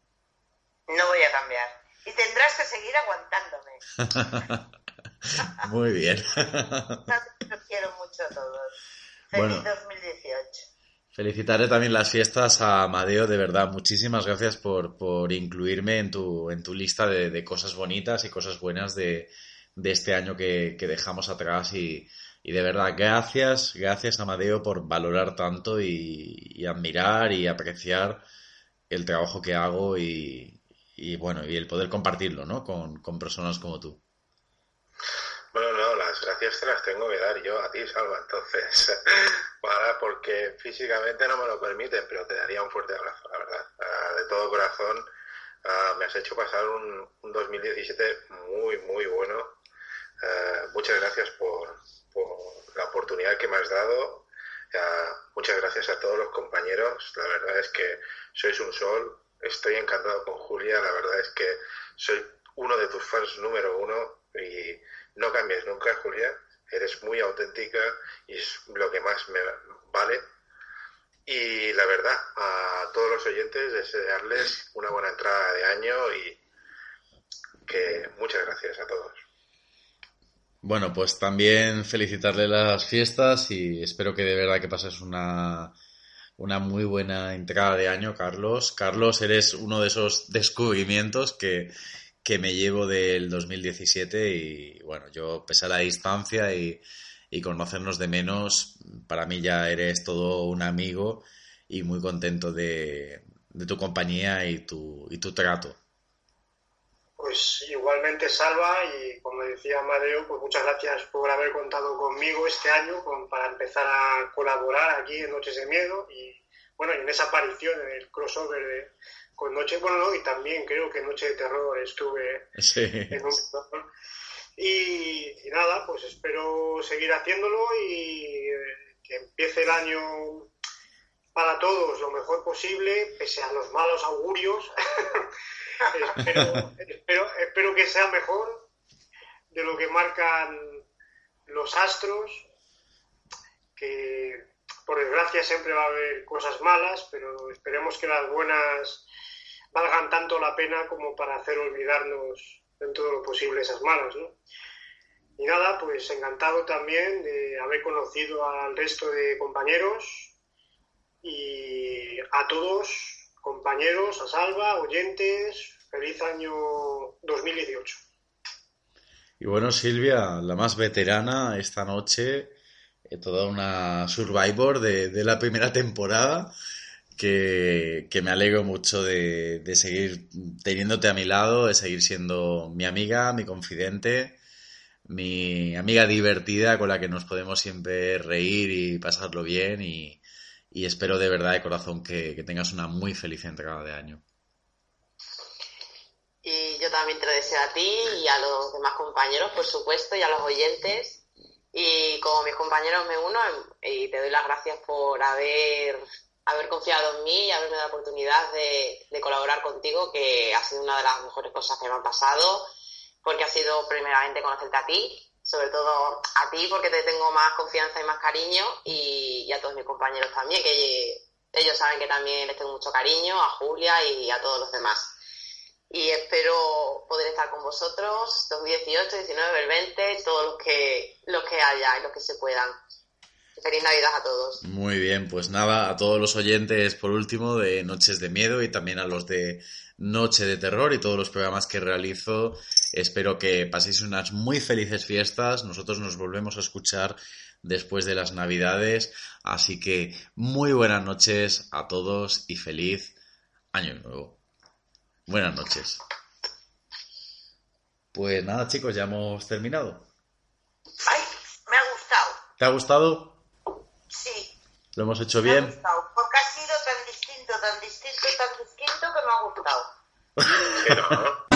No voy a cambiar. Y tendrás que seguir aguantándome. Muy bien. Los quiero mucho a todos. Feliz Bueno. 2018. Felicitaré también las fiestas a Amadeo, de verdad. Muchísimas gracias por, por incluirme en tu, en tu lista de, de cosas bonitas y cosas buenas de, de este año que, que dejamos atrás. Y, y de verdad, gracias, gracias Amadeo por valorar tanto y, y admirar y apreciar el trabajo que hago y, y bueno, y el poder compartirlo, ¿no? Con, con personas como tú. Bueno, no, gracias te las tengo que dar yo a ti, Salva, entonces, para, porque físicamente no me lo permiten, pero te daría un fuerte abrazo, la verdad. Ah, de todo corazón, ah, me has hecho pasar un, un 2017 muy, muy bueno. Ah, muchas gracias por, por la oportunidad que me has dado. Muchas gracias a todos los compañeros. La verdad es que sois un sol. Estoy encantado con Julia. La verdad es que soy uno de tus fans número uno y no cambies nunca, Julia. Eres muy auténtica y es lo que más me vale. Y la verdad, a todos los oyentes, desearles una buena entrada de año y que muchas gracias a todos. Bueno, pues también felicitarle las fiestas y espero que de verdad que pases una, una muy buena entrada de año, Carlos. Carlos, eres uno de esos descubrimientos que, que me llevo del 2017 y bueno, yo pese a la distancia y, y conocernos de menos, para mí ya eres todo un amigo y muy contento de, de tu compañía y tu, y tu trato. Pues igualmente Salva y como decía Amadeo, pues muchas gracias por haber contado conmigo este año con- para empezar a colaborar aquí en Noches de Miedo y bueno, y en esa aparición en el crossover de, con Noche, bueno, no, y también creo que Noche de Terror estuve Sí. en un y, y nada, pues espero seguir haciéndolo y eh, que empiece el año para todos lo mejor posible, pese a los malos augurios. espero, espero, espero que sea mejor de lo que marcan los astros, que por desgracia siempre va a haber cosas malas, pero esperemos que las buenas valgan tanto la pena como para hacer olvidarnos en todo lo posible esas malas, ¿no? Y nada, pues encantado también de haber conocido al resto de compañeros y a todos, compañeros, a Salva, oyentes, feliz año 2018. Y bueno, Silvia, la más veterana esta noche, eh, toda una survivor de, de la primera temporada, que, que me alegro mucho de, de seguir teniéndote a mi lado, de seguir siendo mi amiga, mi confidente, mi amiga divertida con la que nos podemos siempre reír y pasarlo bien y, y espero de verdad de corazón que, que tengas una muy feliz entrada de año. Y yo también te deseo a ti y a los demás compañeros, por supuesto, y a los oyentes. Y como mis compañeros me uno y te doy las gracias por haber, haber confiado en mí y haberme dado la oportunidad de, colaborar contigo, que ha sido una de las mejores cosas que me han pasado, porque ha sido primeramente conocerte a ti, sobre todo a ti porque te tengo más confianza y más cariño, y, y a todos mis compañeros también, que ellos saben que también les tengo mucho cariño, a Julia y a todos los demás y espero poder estar con vosotros 2018, 19, el 20, todos los que, los que haya y los que se puedan. Feliz Navidad a todos. Muy bien, pues nada, a todos los oyentes por último de Noches de Miedo y también a los de Noche de Terror y todos los programas que realizo Espero que paséis unas muy felices fiestas. Nosotros nos volvemos a escuchar después de las Navidades. Así que muy buenas noches a todos y feliz año nuevo. Buenas noches. Pues nada, chicos, ya hemos terminado. Ay, me ha gustado. ¿Te ha gustado? Sí, ¿Lo hemos hecho me ha bien? gustado. Porque ha sido tan distinto, tan distinto, tan distinto que me ha gustado.